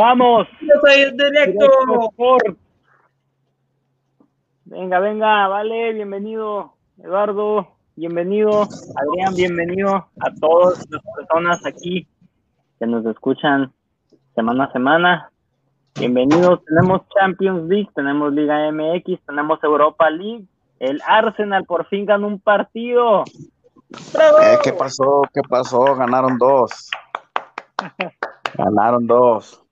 Vamos. Yo soy el directo. Sport. Venga, venga, vale, bienvenido, Eduardo, bienvenido, Adrián, bienvenido a todas las personas aquí que nos escuchan semana a semana. Bienvenidos, tenemos Champions League, tenemos Liga MX, tenemos Europa League. El Arsenal por fin ganó un partido. Eh, ¿Qué pasó? ¿Qué pasó? Ganaron dos. Ganaron dos.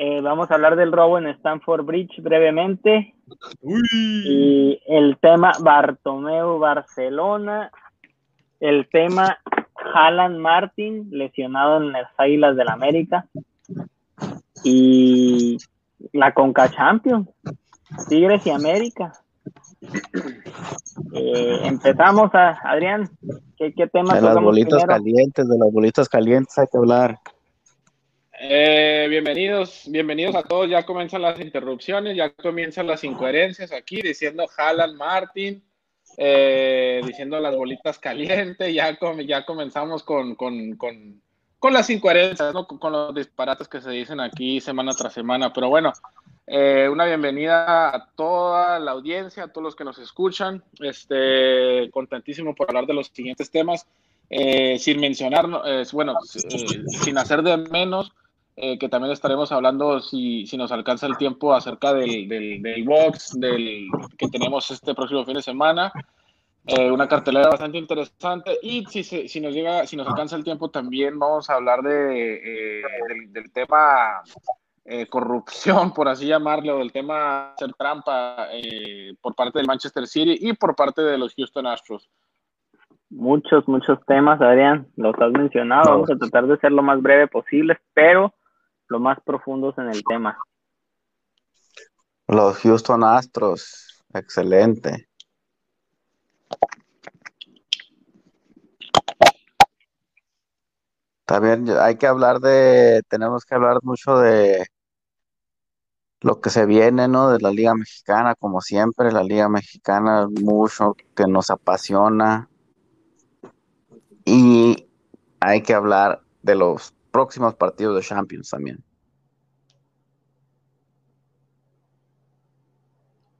Eh, vamos a hablar del robo en Stanford Bridge brevemente. Y el tema Bartomeu Barcelona. El tema Alan Martin, lesionado en las Águilas del América. Y la Conca Champions. Tigres y América. Eh, empezamos a Adrián. ¿Qué, qué tema De las bolitas primero? calientes, de las bolitas calientes hay que hablar. Eh, bienvenidos, bienvenidos a todos. Ya comienzan las interrupciones, ya comienzan las incoherencias aquí, diciendo Haaland Martin, eh, diciendo las bolitas calientes. Ya, com- ya comenzamos con, con, con, con las incoherencias, ¿no? con, los disparates que se dicen aquí semana tras semana. Pero bueno, eh, una bienvenida a toda la audiencia, a todos los que nos escuchan. Este, contentísimo por hablar de los siguientes temas. Eh, sin mencionar, eh, bueno, sin hacer de menos, eh, que también estaremos hablando, si, si nos alcanza el tiempo, acerca del, del, del box del, que tenemos este próximo fin de semana. Eh, una cartelera bastante interesante y si, se- si nos llega, si nos alcanza el tiempo también vamos a hablar de, eh, del, del tema eh, corrupción, por así llamarlo, del tema hacer trampa eh, por parte del Manchester City y por parte de los Houston Astros. Muchos, muchos temas, Adrián, los has mencionado. Vamos a tratar de ser lo más breve posible, pero lo más profundos en el tema. Los Houston Astros, excelente. También hay que hablar de, tenemos que hablar mucho de lo que se viene, ¿no? De la Liga Mexicana, como siempre, la Liga Mexicana, mucho que nos apasiona. Y hay que hablar de los próximos partidos de Champions también.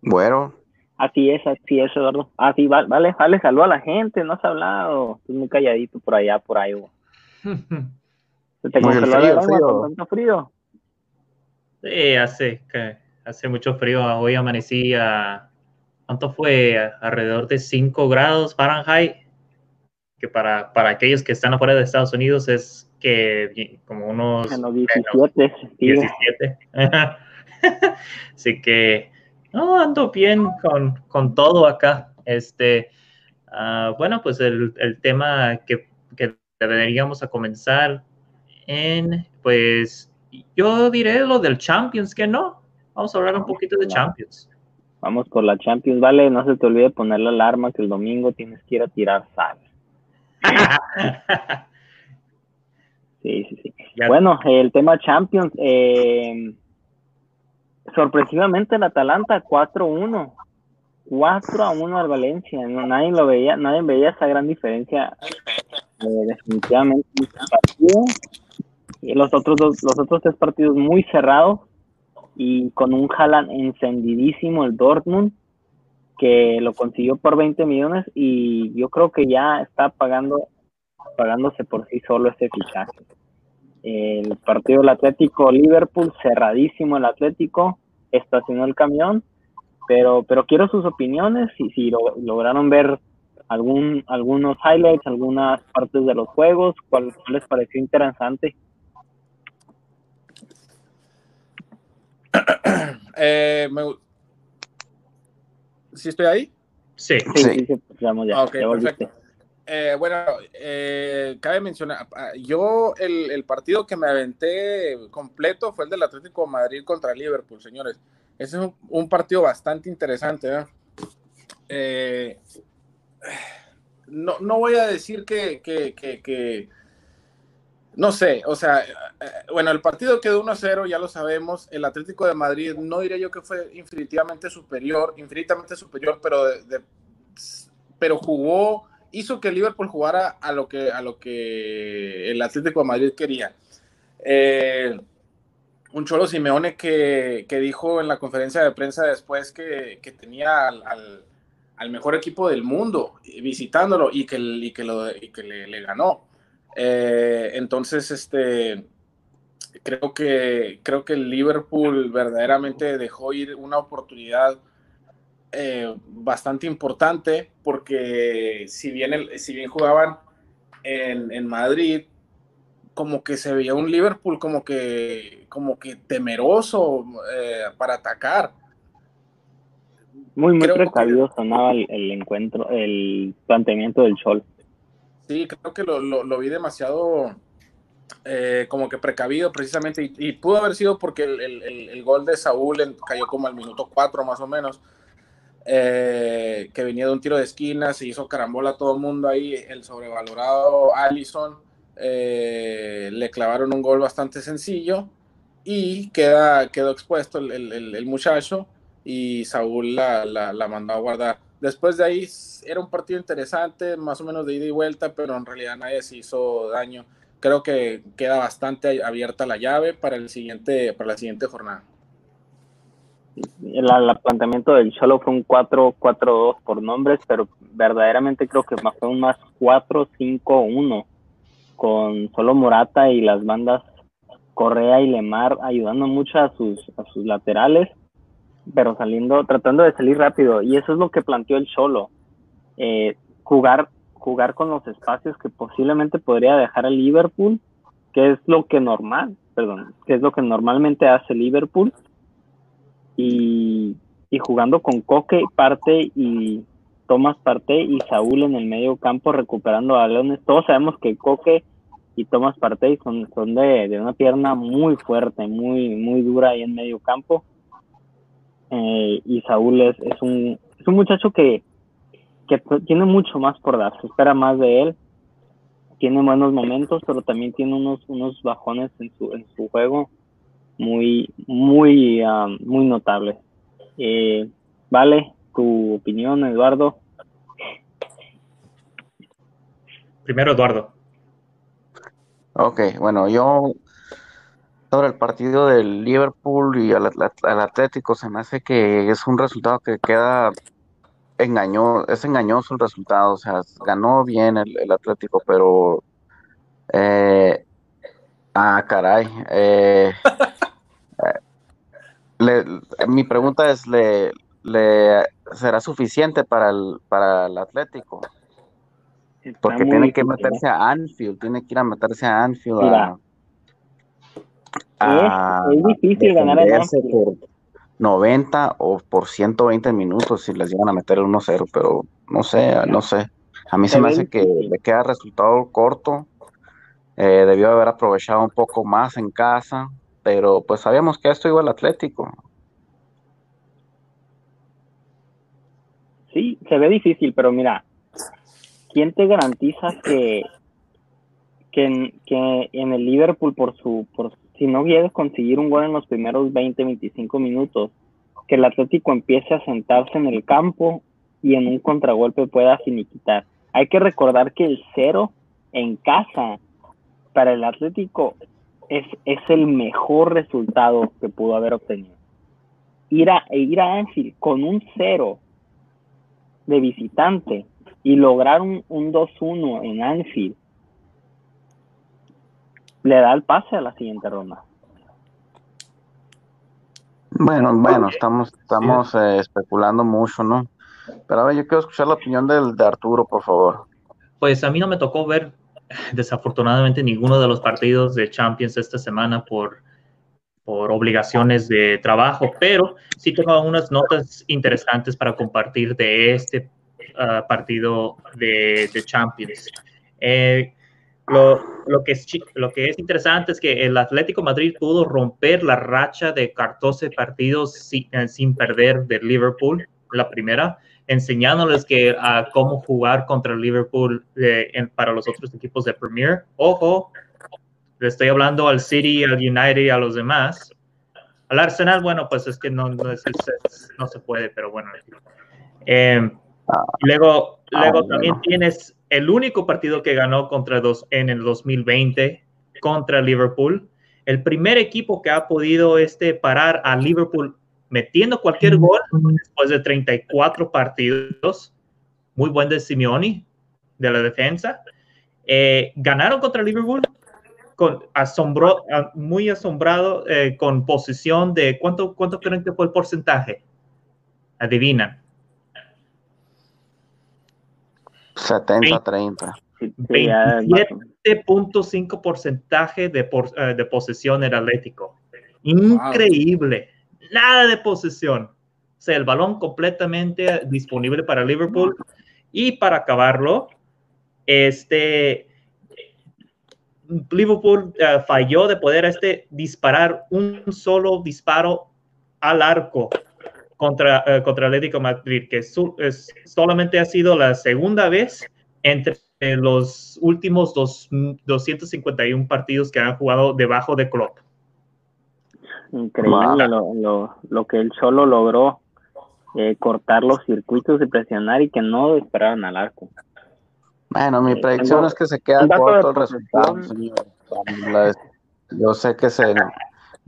Bueno, Así es, así es, Eduardo. Así, vale, vale, vale, saluda a la gente, no has hablado. Estás muy calladito por allá, por ahí. te congeló lengua frío. tanto frío. Sí, hace, que, hace mucho frío. Hoy amanecí a. ¿Cuánto fue? A- alrededor de 5 grados Fahrenheit. Que para, para aquellos que están afuera de Estados Unidos es que como unos En los 17. sí. 17. Así que, no, ando bien con, con todo acá. Este, ah, bueno, pues el, el tema que, que deberíamos a comenzar en, pues, yo diré lo del Champions, que no. Vamos a hablar un poquito de Champions. Vamos por la Champions, vale. No se te olvide poner la alarma que el domingo tienes que ir a tirar sal. Sí, sí, sí. Ya- Bueno, el tema Champions. eh, sorpresivamente el Atalanta 4-1. 4 a 1 al Valencia. No, nadie lo veía, nadie veía esa gran diferencia. eh, definitivamente partido. Y los otros dos, los otros tres partidos muy cerrados y con un Haaland encendidísimo el Dortmund que lo consiguió por 20 millones y yo creo que ya está pagando pagándose por sí solo este fichaje. El partido del Atlético Liverpool, cerradísimo el Atlético, estacionó el camión, pero, pero quiero sus opiniones y si lo- lograron ver algún, algunos highlights, algunas partes de los juegos, cuál, les pareció interesante. Eh, me- ¿Sí estoy ahí? Sí, Sí, Sí. sí, sí, pues, ya, Ah, ok, ya perfecto. Eh, bueno, eh, cabe mencionar, ah, yo el, partido que me aventé completo fue el del Atlético de Madrid contra Liverpool, señores. Ese es un, partido bastante interesante. ¿eh? no, no, voy a decir que, que, no sé, o sea, bueno, el partido quedó 1-0, ya lo sabemos. El Atlético de Madrid, no diré yo que fue infinitivamente superior, infinitamente superior, pero, pero jugó hizo que Liverpool jugara a lo que, a lo que el Atlético de Madrid quería. Eh, un Cholo Simeone que, dijo en la conferencia de prensa después que, tenía al, mejor equipo del mundo visitándolo y que, y que, lo, que le, ganó. Eh, entonces, este, creo que, creo que el Liverpool verdaderamente dejó ir una oportunidad eh, bastante importante porque si bien, si bien jugaban en, Madrid, como que se veía un Liverpool como que, como que temeroso eh, para atacar. Muy, muy precavido sonaba el, encuentro, el planteamiento del Sol. Sí, creo que lo, vi demasiado eh, como que precavido precisamente y, pudo haber sido porque el, gol de Saúl cayó como al minuto 4 más o menos eh, que venía de un tiro de esquina, se hizo carambola a todo el mundo ahí, el sobrevalorado Allison, eh, le clavaron un gol bastante sencillo y queda, quedó expuesto el, muchacho y Saúl la, la, mandó a guardar. Después de ahí era un partido interesante, más o menos de ida y vuelta, pero en realidad nadie se hizo daño. Creo que queda bastante abierta la llave para, el siguiente, para la siguiente jornada el, planteamiento del Cholo fue un 4-4-2 por nombres, pero verdaderamente creo que fue un más 4-5-1 con solo Morata y las bandas Correa y Lemar ayudando mucho a sus, a sus laterales, pero saliendo, tratando de salir rápido. Y eso es lo que planteó el Cholo. Eh, jugar, jugar con los espacios que posiblemente podría dejar el Liverpool, que es lo que normal, perdón, que es lo que normalmente hace Liverpool y, jugando con Coque parte y Tomás Parte y Saúl en el medio campo recuperando a Leones. Todos sabemos que Coque y Tomás Parte son, son de, una pierna muy fuerte, muy, muy dura ahí en medio campo. Eh, y Saúl es, es, un, es un muchacho que, que tiene mucho más por dar, se espera más de él. Tiene buenos momentos, pero también tiene unos, unos bajones en su, en su juego muy, muy, um, muy notable. Eh, vale, tu opinión, Eduardo. Primero, Eduardo. Ok, bueno, yo sobre el partido del Liverpool y al, Atlético se me hace que es un resultado que queda engañó, es engañoso el resultado, o sea, ganó bien el, Atlético, pero eh, ah, caray, eh, mi pregunta es, ¿le, ¿le, será suficiente para el, para el Atlético? Porque tiene que meterse a Anfield, tiene que ir a meterse a Anfield a, es, difícil ganar Anfield. por 90 o por 120 minutos si les llegan a meter el 1-0, pero no sé, no sé. A mí se me hace que le queda resultado corto. Eh, debió haber aprovechado un poco más en casa pero pues sabíamos que esto iba al Atlético. Sí, se ve difícil, pero mira, ¿quién te garantiza que, que, en, que en el Liverpool, por su, por, si no quieres conseguir un gol en los primeros 20, 25 minutos, que el Atlético empiece a sentarse en el campo y en un contragolpe pueda finiquitar? Hay que recordar que el cero en casa para el Atlético es, es el mejor resultado que pudo haber obtenido. Ir a, ir a Anfield con un cero de visitante y lograr un, un 2-1 en Anfield le da el pase a la siguiente ronda. Bueno, bueno, estamos, estamos eh, especulando mucho, ¿no? Pero a ver, yo quiero escuchar la opinión del, de Arturo, por favor. Pues a mí no me tocó ver desafortunadamente ninguno de los partidos de Champions esta semana por, por obligaciones de trabajo, pero sí tengo unas notas interesantes para compartir de este ah, partido de, de Champions. Eh, lo, lo, que es, lo que es interesante es que el Atlético Madrid pudo romper la racha de 14 partidos sin, eh, sin perder de Liverpool, la primera, enseñándoles que a cómo jugar contra el Liverpool eh, en, para los otros equipos de Premier. Ojo, le estoy hablando al City, al United y a los demás. Al Arsenal, bueno, pues es que no, no, es, es, no se puede, pero bueno. Eh, luego, luego también tienes el único partido que ganó contra dos en el 2020 contra Liverpool. El primer equipo que ha podido este, parar a Liverpool metiendo cualquier gol después de 34 partidos. Muy buen de Simeone, de la defensa. Eh, ganaron contra Liverpool con asombro, muy asombrado eh, con posición de cuánto, cuánto creen que fue el porcentaje. Adivinan. 70-30. 27.5 porcentaje de, por, uh, de posesión el Atlético. Increíble. Wow. Nada de posesión. O sea, el balón completamente disponible para Liverpool. Y para acabarlo, este Liverpool uh, falló de poder este disparar un solo disparo al arco contra, uh, contra Atlético Madrid, que su, es, solamente ha sido la segunda vez entre los últimos dos, 251 partidos que han jugado debajo de Klopp. Increíble lo, lo, lo, que el Cholo logró eh, cortar los circuitos y presionar y que no dispararan al arco. Bueno, mi predicción es que se queda corto el resultado, señor. Yo sé que se,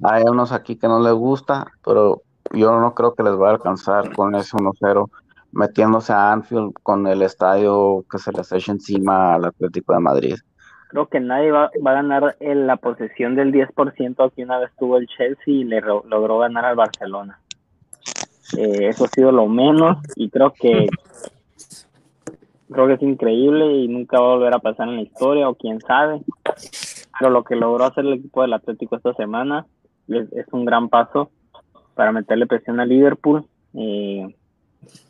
hay unos aquí que no les gusta, pero yo no creo que les va a alcanzar con ese 1-0 metiéndose a Anfield con el estadio que se les eche encima al Atlético de Madrid. Creo que nadie va, a ganar en la posesión del 10% que una vez tuvo el Chelsea y le logró ganar al Barcelona. Eh, eso ha sido lo menos y creo que creo que es increíble y nunca va a volver a pasar en la historia o quién sabe. Pero lo que logró hacer el equipo del Atlético esta semana es un gran paso para meterle presión a Liverpool. Eh,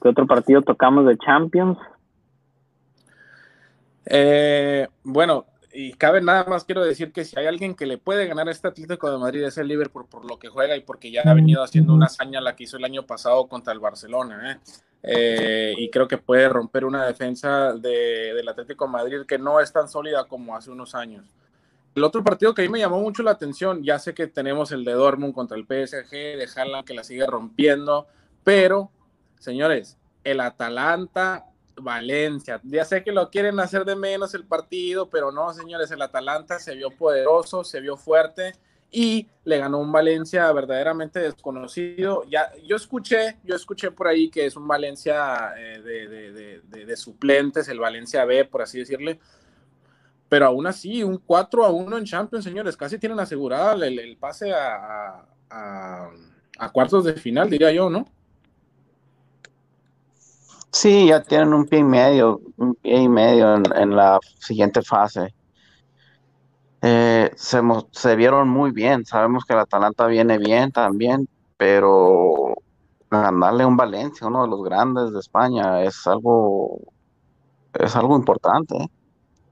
¿Qué otro partido tocamos de Champions? Eh, bueno, y cabe nada más, quiero decir que si hay alguien que le puede ganar a este Atlético de Madrid es el Liverpool por lo que juega y porque ya ha venido haciendo una hazaña la que hizo el año pasado contra el Barcelona. ¿eh? Eh, y creo que puede romper una defensa de, del Atlético de Madrid que no es tan sólida como hace unos años. El otro partido que a mí me llamó mucho la atención, ya sé que tenemos el de Dortmund contra el PSG, de que la sigue rompiendo, pero señores, el Atalanta, Valencia, ya sé que lo quieren hacer de menos el partido, pero no, señores, el Atalanta se vio poderoso, se vio fuerte y le ganó un Valencia verdaderamente desconocido. Ya, yo escuché, yo escuché por ahí que es un Valencia eh, de, de, suplentes, el Valencia B, por así decirle. Pero aún así, un 4 a 1 en Champions, señores, casi tienen asegurado el, pase a, a, cuartos de final, diría yo, ¿no? Sí, ya tienen un pie y medio, un pie y medio en, en la siguiente fase. Eh, se, se, vieron muy bien, sabemos que el Atalanta viene bien también, pero ganarle un Valencia, uno de los grandes de España, es algo, es algo importante. ¿eh?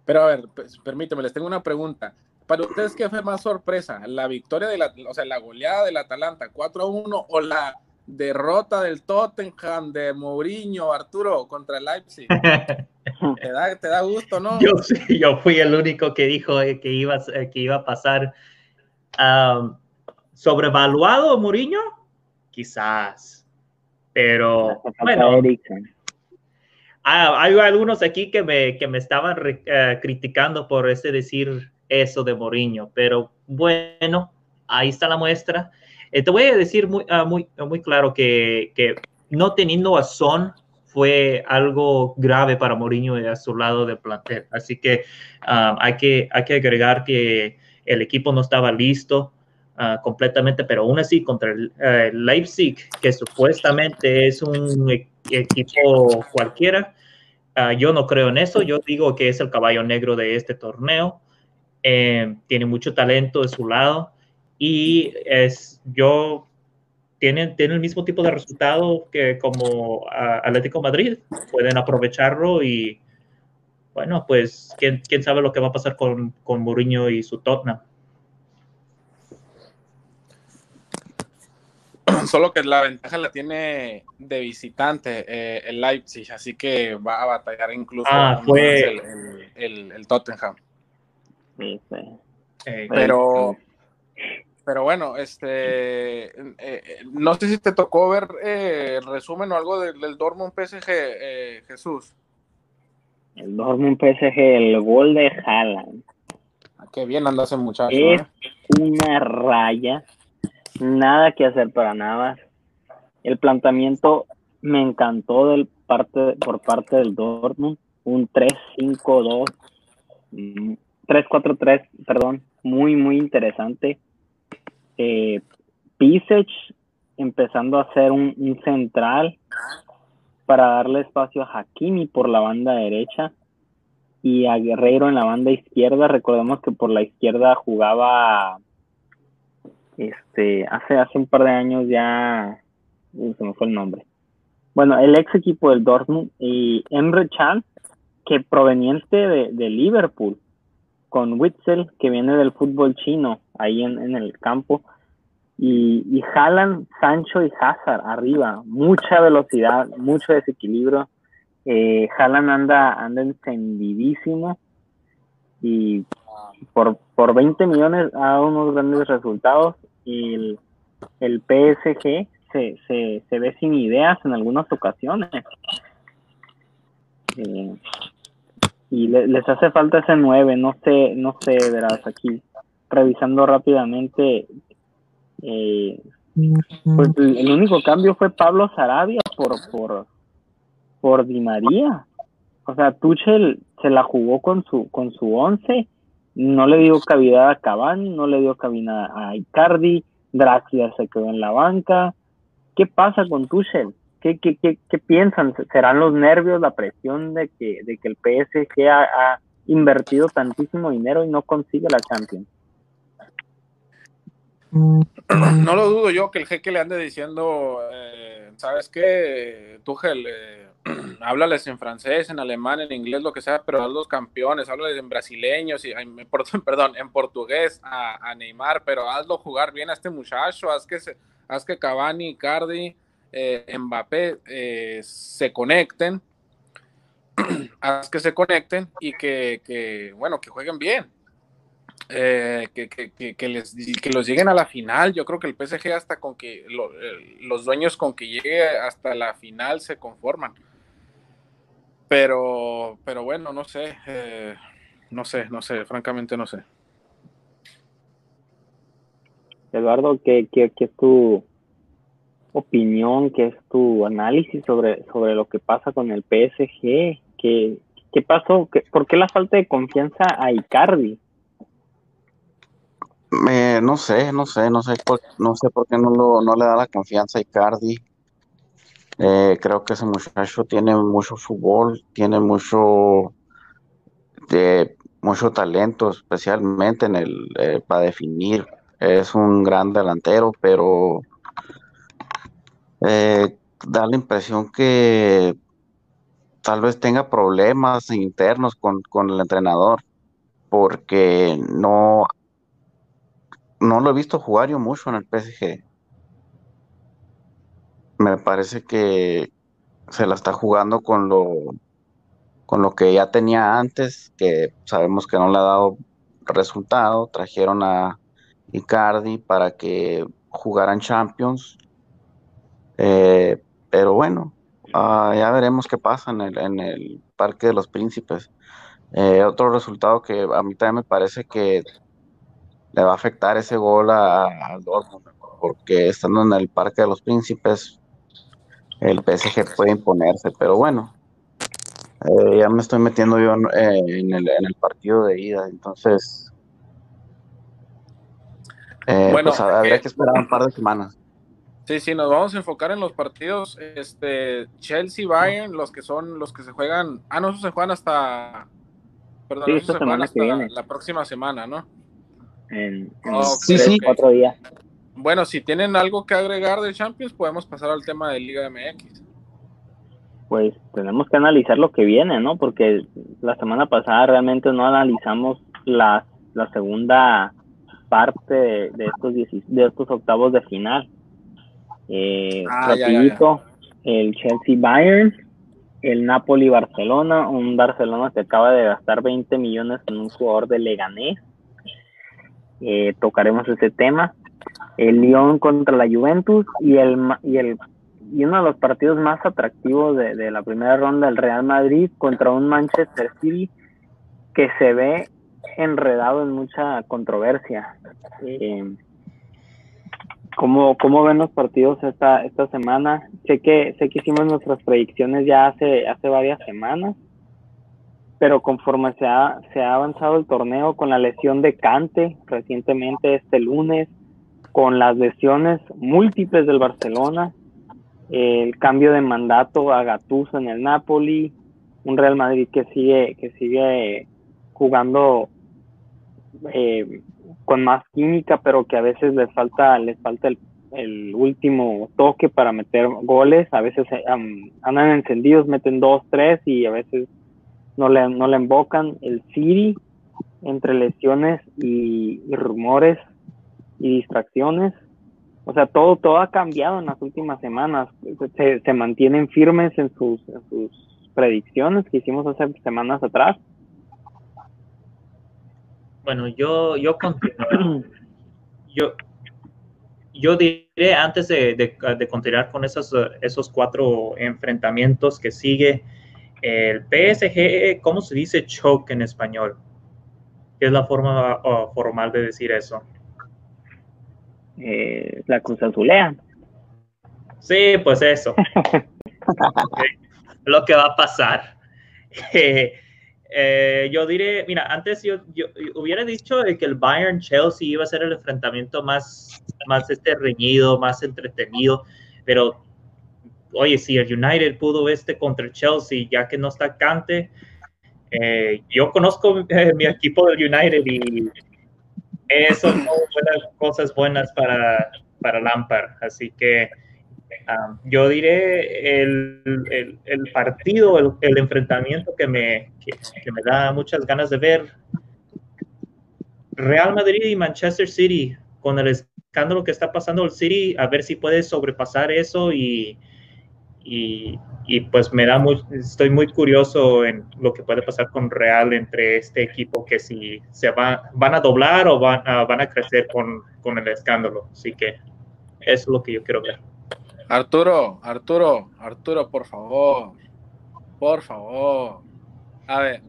Pero a ver, pues, permíteme, les tengo una pregunta. Para ustedes, ¿qué fue más sorpresa? ¿La victoria de la, o sea, la goleada del Atalanta 4 a 1 o la derrota del Tottenham de Mourinho, Arturo, contra el Leipzig. ¿Te da, te da gusto, ¿no? Yo, sí, yo fui el único que dijo que iba, que iba a pasar. Um, ¿Sobrevaluado Mourinho? Quizás. Pero bueno. Hay algunos aquí que me, que me estaban uh, criticando por ese decir eso de Mourinho, pero bueno, ahí está la muestra. Eh, te voy a decir muy, uh, muy, muy claro que, que, no teniendo a Son fue algo grave para Mourinho a su lado del plantel. Así que um, hay, que hay que agregar que el equipo no estaba listo uh, completamente, pero aún así contra el uh, Leipzig, que supuestamente es un e equipo cualquiera, yo no creo en eso. Yo digo que es el caballo negro de este torneo. Eh, tiene mucho talento de su lado y es, yo tienen, tienen el mismo tipo de resultado que como Atlético Madrid, pueden aprovecharlo y bueno, pues quién, quién sabe lo que va a pasar con, con Mourinho y su Tottenham. Solo que la ventaja la tiene de visitante eh, el Leipzig, así que va a batallar incluso ah, fue... el, el, Tottenham. Sí, Pero, pero bueno, este, eh, no sé si te tocó ver eh, el resumen o algo del, del Dortmund PSG, Jesús. El Dortmund PSG, el gol de Haaland. Ah, qué bien anda ese muchacho. Es una raya nada que hacer para nada. El planteamiento me encantó del parte, por parte del Dortmund, un 3-5-2, 3-4-3, mm, perdón, muy, muy interesante. Eh, empezando a hacer un, un, central para darle espacio a Hakimi por la banda derecha y a Guerreiro en la banda izquierda. Recordemos que por la izquierda jugaba este, hace, hace un par de años ya, se me fue el nombre. Bueno, el ex equipo del Dortmund y Emre Can, que proveniente de, Liverpool, con Witzel, que viene del fútbol chino, ahí en, el campo, y, y Haaland, Sancho y Hazard arriba, mucha velocidad, mucho desequilibrio. Eh, Haaland anda, anda encendidísimo y por, por 20 millones ha dado unos grandes resultados el, el PSG se, se, se, ve sin ideas en algunas ocasiones. Eh, y les hace falta ese 9, no sé, no sé, verás, aquí revisando rápidamente, eh, pues el único cambio fue Pablo Sarabia por, por, por Di María. O sea, Tuchel se la jugó con su, con su once no le dio cabida a Cavani, no le dio cabida a Icardi, Draxler se quedó en la banca. ¿Qué pasa con Tuchel? ¿Qué, qué, qué, qué piensan? ¿Serán los nervios, la presión de que, de que el PSG ha, invertido tantísimo dinero y no consigue la Champions? No lo dudo yo que el jeque le ande diciendo, eh, ¿sabes qué? Tuchel, eh, háblales en francés, en alemán, en inglés, lo que sea, pero haz los campeones, háblales en brasileños, y, perdón, en portugués a, Neymar, pero hazlo jugar bien a este muchacho, haz que, se, haz que Cavani, Cardi, eh, Mbappé eh, se conecten, haz que se conecten y que, bueno, que jueguen bien. Eh, que, les, que los lleguen a la final. Yo creo que el PSG hasta con que los dueños con que llegue hasta la final se conforman. Pero, pero bueno, no sé, eh, no sé, no sé, francamente no sé. Eduardo, ¿qué, qué, qué es tu opinión, qué es tu análisis sobre, sobre lo que pasa con el PSG? ¿Qué, qué pasó? ¿Qué, ¿Por qué la falta de confianza a Icardi? No sé, no sé, no sé, por, no sé por qué no, lo, le da la confianza a Icardi. Eh, creo que ese muchacho tiene mucho fútbol, tiene mucho, de, mucho talento, especialmente en el eh, para definir. Es un gran delantero, pero eh, da la impresión que tal vez tenga problemas internos con, con el entrenador, porque no, no lo he visto jugar yo mucho en el PSG me parece que se la está jugando con lo, con lo que ya tenía antes, que sabemos que no le ha dado resultado. Trajeron a Icardi para que jugaran Champions. Eh, pero bueno, ah, ya veremos qué pasa en el, en el Parque de los Príncipes. Eh, otro resultado que a mí también me parece que le va a afectar ese gol al Dortmund, porque estando en el Parque de los Príncipes el PSG puede imponerse, pero bueno, eh, ya me estoy metiendo yo eh, en, el, partido de ida, entonces eh, bueno, pues habría que esperar un par de semanas. Sí, sí, nos vamos a enfocar en los partidos, este, Chelsea, Bayern, los que son, los que se juegan, ah, no, se juegan hasta, perdón, se juegan hasta la, próxima semana, ¿no? En, cuatro días. bueno, si tienen algo que agregar de Champions, podemos pasar al tema de Liga MX. Pues tenemos que analizar lo que viene, ¿no? Porque la semana pasada realmente no analizamos la, la segunda parte de, estos de estos octavos de final. Eh, ah, el Chelsea Bayern, el Napoli Barcelona, un Barcelona que acaba de gastar 20 millones en un jugador de Leganés. Eh, tocaremos ese tema. El Lyon contra la Juventus y el y el y uno de los partidos más atractivos de, de la primera ronda, el Real Madrid contra un Manchester City que se ve enredado en mucha controversia. Eh, ¿cómo, ¿Cómo ven los partidos esta, esta semana? Sé que, sé que hicimos nuestras predicciones ya hace, hace varias semanas, pero conforme se ha, se ha avanzado el torneo con la lesión de Cante recientemente este lunes, con las lesiones múltiples del Barcelona, el cambio de mandato a Gattuso en el Napoli, un Real Madrid que sigue, que sigue jugando eh, con más química, pero que a veces les falta, les falta el, último toque para meter goles. A veces eh, andan encendidos, meten dos, tres y a veces no le, no le embocan. El City, entre lesiones y, rumores y distracciones, o sea, todo, todo ha cambiado en las últimas semanas. Se, se mantienen firmes en sus, en sus predicciones que hicimos hace semanas atrás bueno, yo, yo Yo, yo diré antes de, continuar con esos, esos cuatro enfrentamientos que sigue, el PSG, ¿cómo se dice choke en español? ¿Qué es la forma formal de decir eso? Eh, la cruz azulea. Sí, pues eso. Lo que va a pasar. Eh, eh, yo diré, mira, antes yo, hubiera dicho que el Bayern Chelsea iba a ser el enfrentamiento más, más este reñido, más entretenido, pero oye, si el United pudo este contra el Chelsea, ya que no está Cante, eh, yo conozco eh, mi equipo del United y eso son cosas buenas para, para Lampard, así que yo diré el, partido, el, enfrentamiento que me, me da muchas ganas de ver. Real Madrid y Manchester City, con el escándalo que está pasando el City, a ver si puede sobrepasar eso y, y, pues me da muy, estoy muy curioso en lo que puede pasar con Real entre este equipo que si se va, van a doblar o van van a crecer con, con el escándalo. Así que eso es lo que yo quiero ver. Arturo, Arturo, Arturo, por favor. Por favor. A ver,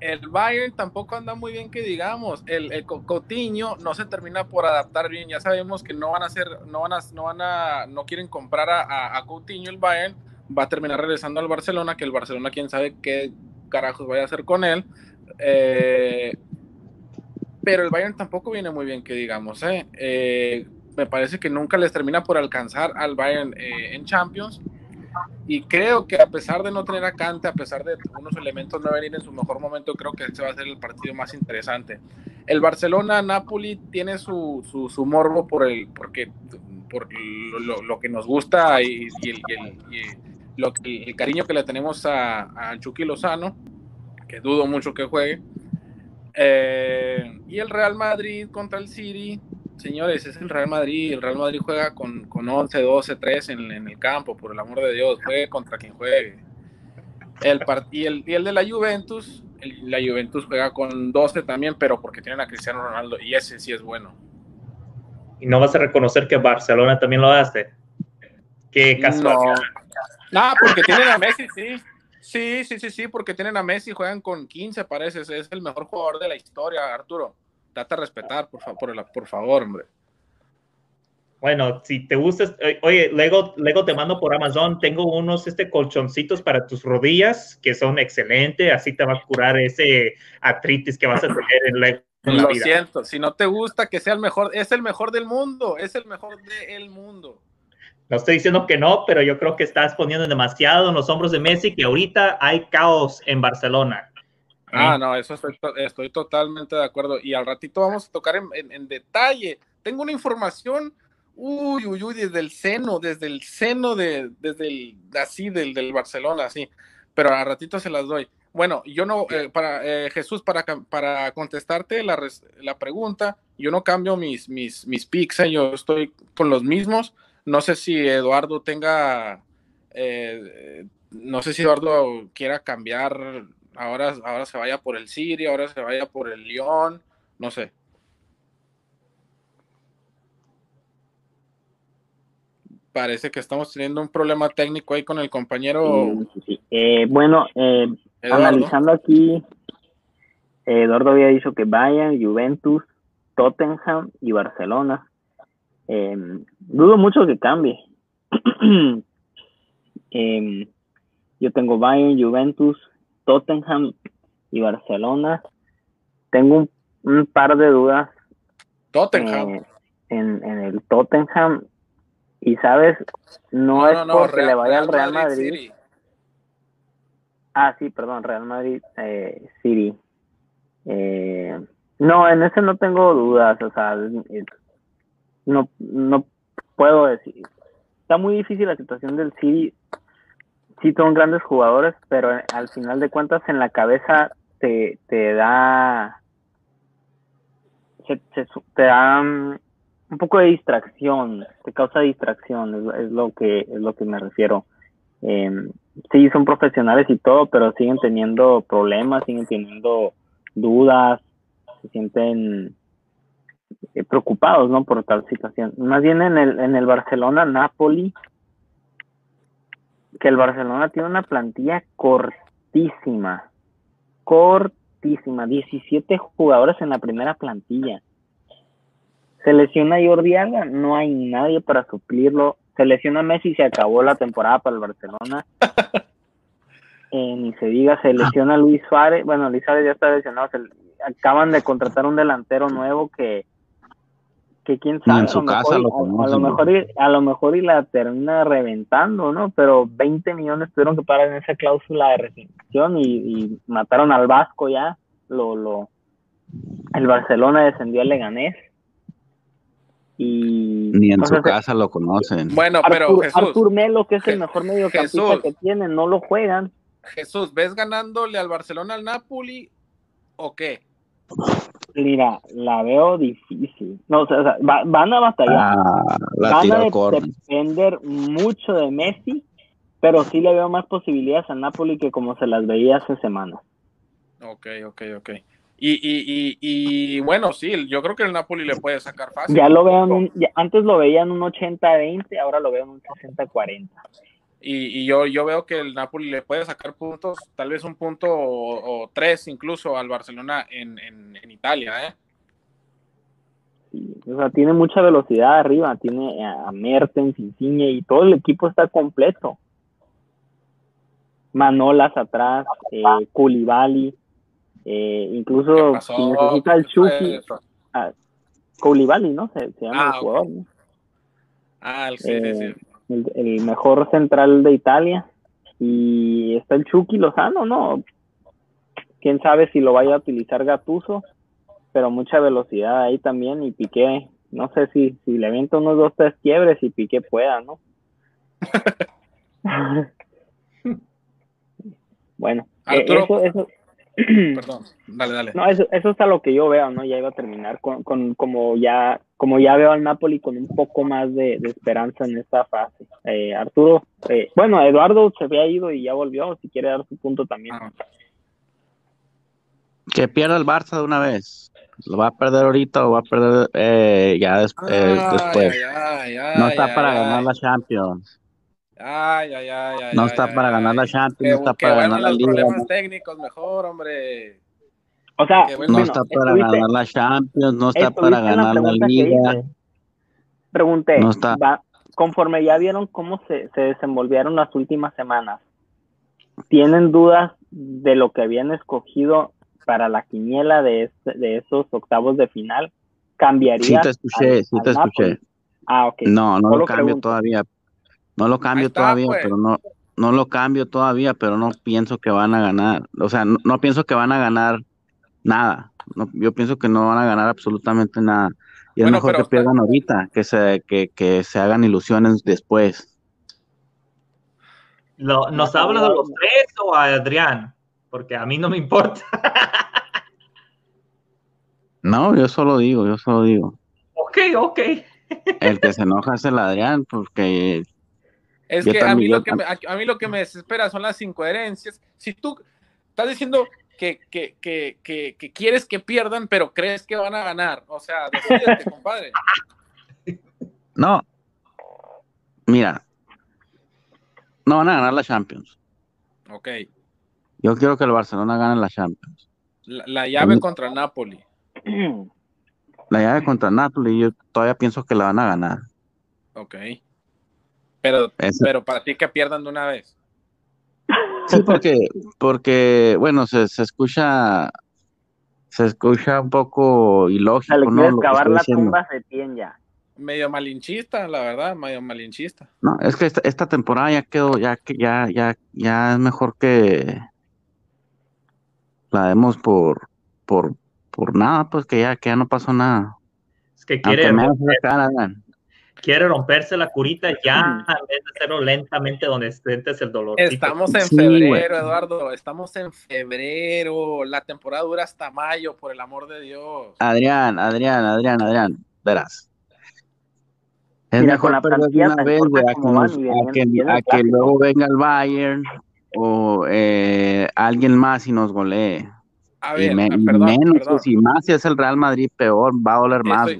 el Bayern tampoco anda muy bien que digamos. El, el Coutinho no se termina por adaptar bien. Ya sabemos que no van a hacer, no van a, no van a, no quieren comprar a, a, Coutinho el Bayern. Va a terminar regresando al Barcelona, que el Barcelona quién sabe qué carajos vaya a hacer con él. Eh, pero el Bayern tampoco viene muy bien que digamos. ¿eh? eh me parece que nunca les termina por alcanzar al Bayern eh, en Champions. Y creo que a pesar de no tener a Kante, a pesar de unos elementos no venir en su mejor momento, creo que este va a ser el partido más interesante. El Barcelona-Napoli tiene su, su, morbo por el, porque, por lo, que nos gusta y, el, lo, el, cariño que le tenemos a, a Chucky Lozano, que dudo mucho que juegue. Eh, y el Real Madrid contra el City, señores, es el Real Madrid. El Real Madrid juega con, con 11, 12, 3 en, en, el campo, por el amor de Dios. Juegue contra quien juegue. El y, el, y el de la Juventus, la Juventus juega con 12 también, pero porque tienen a Cristiano Ronaldo y ese sí es bueno. ¿Y no vas a reconocer que Barcelona también lo hace? Qué casualidad. No, porque tienen a Messi, sí. Sí, sí, sí, sí, porque tienen a Messi, juegan con 15, parece. Es el mejor jugador de la historia, Arturo date a respetar, por, favor, por, favor, hombre. Bueno, si te gusta, eh, oye, Lego, Lego te mando por Amazon, tengo unos este colchoncitos para tus rodillas que son excelentes, así te va a curar ese artritis que vas a tener en Lego. Lo siento, si no te gusta que sea el mejor, es el mejor del mundo, es el mejor del mundo. No estoy diciendo que no, pero yo creo que estás poniendo demasiado en los hombros de Messi, que ahorita hay caos en Barcelona. Ah, no, eso estoy, totalmente de acuerdo. Y al ratito vamos a tocar en, detalle. Tengo una información uy, uy, uy, desde el seno, desde el seno de, desde el, así, del, del Barcelona, así. Pero a ratito se las doy. Bueno, yo no, eh, para eh, Jesús, para, para contestarte la, la, pregunta, yo no cambio mis, mis, mis picks, eh, yo estoy con los mismos. No sé si Eduardo tenga, no sé si Eduardo quiera cambiar, ahora, ahora se vaya por el City, ahora se vaya por el León, no sé. Parece que estamos teniendo un problema técnico ahí con el compañero. bueno, eh, Analizando aquí, Eduardo había dicho que Bayern, Juventus, Tottenham y Barcelona. Em, dudo mucho que cambie. Em, yo tengo Bayern, Juventus, Tottenham y Barcelona. Tengo un, par de dudas. Tottenham. Eh, en, el Tottenham. Y sabes, no, es porque le vaya al Real Madrid. Ah, sí, perdón, Real Madrid eh, City. Eh, no, en ese no tengo dudas, o sea, no, no puedo decir. Está muy difícil la situación del City. Sí, son grandes jugadores, pero al final de cuentas en la cabeza te, te da. te da mm, un poco de distracción, te causa distracción, es, lo que es lo que me refiero. Eh, sí, son profesionales y todo, pero siguen teniendo problemas, siguen teniendo dudas, se sienten eh, preocupados, ¿no? Por tal situación. Más bien en el, en el Barcelona-Napoli, que el Barcelona tiene una plantilla cortísima, cortísima, 17 jugadores en la primera plantilla. Se lesiona Jordi Alba, no hay nadie para suplirlo se lesiona Messi y se acabó la temporada para el Barcelona. Eh, ni se diga, se lesiona Luis Suárez. Bueno, Luis Suárez ya está lesionado. acaban de contratar un delantero nuevo que, que quién sabe. En su a, casa lo a, lo mejor y, a lo mejor y la termina reventando, ¿no? Pero 20 millones tuvieron que pagar en esa cláusula de restricción y, mataron al Vasco ya. Lo, lo, el Barcelona descendió al Leganés y ni en su casa lo conocen. Bueno, pero Jesús, Artur Melo, que es el mejor mediocampista que tienen, no lo juegan. Jesús, ¿ves ganándole al Barcelona al Napoli o qué? Mira, la veo difícil. No, o sea, van a batallar. Ah, van a depender mucho de Messi, pero sí le veo más posibilidades a Napoli que como se las veía hace semanas. Ok, ok, ok. Y, y, y, bueno, sí, yo creo que el Napoli le puede sacar fácil. Ya lo veo un, antes lo veían un 80-20, ahora lo veo en un 60-40. Y, y, yo, yo veo que el Napoli le puede sacar puntos, tal vez un punto o, tres incluso al Barcelona en, en, Italia, ¿eh? o sea, tiene mucha velocidad arriba, tiene a Mertens, Insigne y todo el equipo está completo. Manolas atrás, eh, Koulibaly, eh, incluso si necesita el Chucky, ah, Koulibaly, ¿no? Se, llama el ah, jugador, ¿no? Ah, sí, sí, sí. El, mejor central de Italia. Y está el Chucky Lozano, ¿no? Quién sabe si lo vaya a utilizar Gatuso, pero mucha velocidad ahí también. Y Piqué, no sé si, si le avienta unos dos, tres quiebres y Piqué pueda, ¿no? bueno, eh, eso, eso, Perdón, dale, dale. No, eso, eso es a lo que yo veo, ¿no? Ya iba a terminar con, con como ya como ya veo al Napoli con un poco más de, esperanza en esta fase. Eh, Arturo, eh, bueno, Eduardo se había ido y ya volvió, si quiere dar su punto también. Ah. Que pierda el Barça de una vez. Lo va a perder ahorita o va a perder eh, ya después. no está para ganar la Champions. Ay, ay, ay, ay. No está para ganar la Champions, no está para ganar la Liga. problemas técnicos mejor, hombre. O sea, no está para ganar la Champions, no está para ganar la, Liga. Pregunté, no está. conforme ya vieron cómo se, se desenvolvieron las últimas semanas, ¿tienen dudas de lo que habían escogido para la quiniela de, este, de esos octavos de final? ¿Cambiaría? Sí te escuché, sí te escuché. Ah, ok. No, no lo cambio todavía, no lo cambio todavía, pues. pero no, no lo cambio todavía, pero no pienso que van a ganar. O sea, no, pienso que van a ganar nada. No, yo pienso que no van a ganar absolutamente nada. Y es mejor que pierdan ahorita, que se, que, que se hagan ilusiones después. ¿Nos hablas de los tres o a Adrián? Porque a mí no me importa. no, yo solo digo, yo solo digo. Ok, ok. El que se enoja es el Adrián, porque... Es que a mí, lo que me, a mí lo que me desespera son las incoherencias. Si tú estás diciendo que, que, que, que, quieres que pierdan, pero crees que van a ganar. O sea, decídete, compadre. No. Mira. No van a ganar la Champions. Ok. Yo quiero que el Barcelona gane la Champions. La, llave contra Napoli. La llave contra Napoli, yo todavía pienso que la van a ganar. Ok. Pero, pero para ti que pierdan de una vez. Sí, porque, porque bueno, se, se escucha se escucha un poco ilógico, ¿no? excavar la tumba se ya. Medio malinchista, la verdad, medio malinchista. No, es que esta, temporada ya quedó, ya que ya, ya, ya es mejor que la demos por, por, por nada, pues que ya, que ya no pasó nada. Es que quiere quiere romperse la curita ya en vez de hacerlo lentamente donde sientes el dolor. Estamos en febrero, Eduardo, estamos en febrero, la temporada dura hasta mayo, por el amor de Dios. Adrián, Adrián, Adrián, Adrián, verás. Es mejor perder una vez a, que, a que, luego venga el Bayern o eh, alguien más y nos golee. A ver, menos, y más si es el Real Madrid, peor, va a doler más.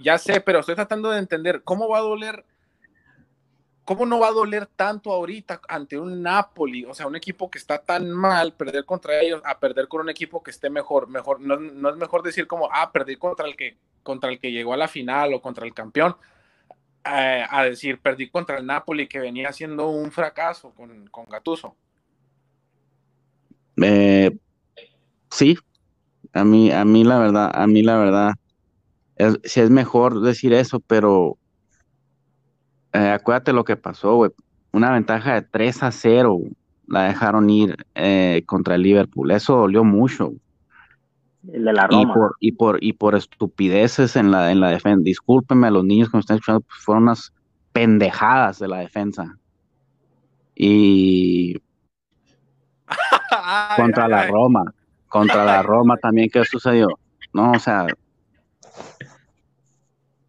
ya sé, pero estoy tratando de entender cómo va a doler, cómo no va a doler tanto ahorita ante un Napoli, o sea, un equipo que está tan mal, perder contra ellos, a perder con un equipo que esté mejor, mejor, no, es mejor decir como, ah, perdí contra el que, contra el que llegó a la final o contra el campeón, eh, a decir, perdí contra el Napoli que venía siendo un fracaso con, con Gatuso. Eh, sí, a mí, a mí la verdad, a mí la verdad, es, sí es mejor decir eso, pero eh, acuérdate lo que pasó, güey. Una ventaja de 3 a 0 la dejaron ir eh, contra el Liverpool. Eso dolió mucho. El de la Roma. Y por, y por, estupideces en la, en la defensa. Discúlpenme a los niños que me están escuchando, pues fueron unas pendejadas de la defensa. Y contra la Roma contra la Roma también, ¿qué sucedió? No, o sea.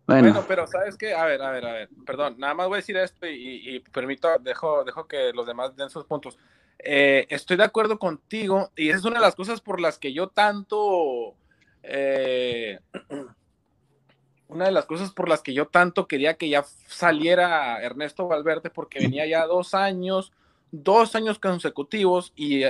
Bueno. pero ¿sabes qué? A ver, a ver, a ver, perdón, nada más voy a decir esto y, permito, dejo, dejo que los demás den sus puntos. Eh, estoy de acuerdo contigo y esa es una de las cosas por las que yo tanto, eh, una de las cosas por las que yo tanto quería que ya saliera Ernesto Valverde porque venía ya dos años dos años consecutivos y,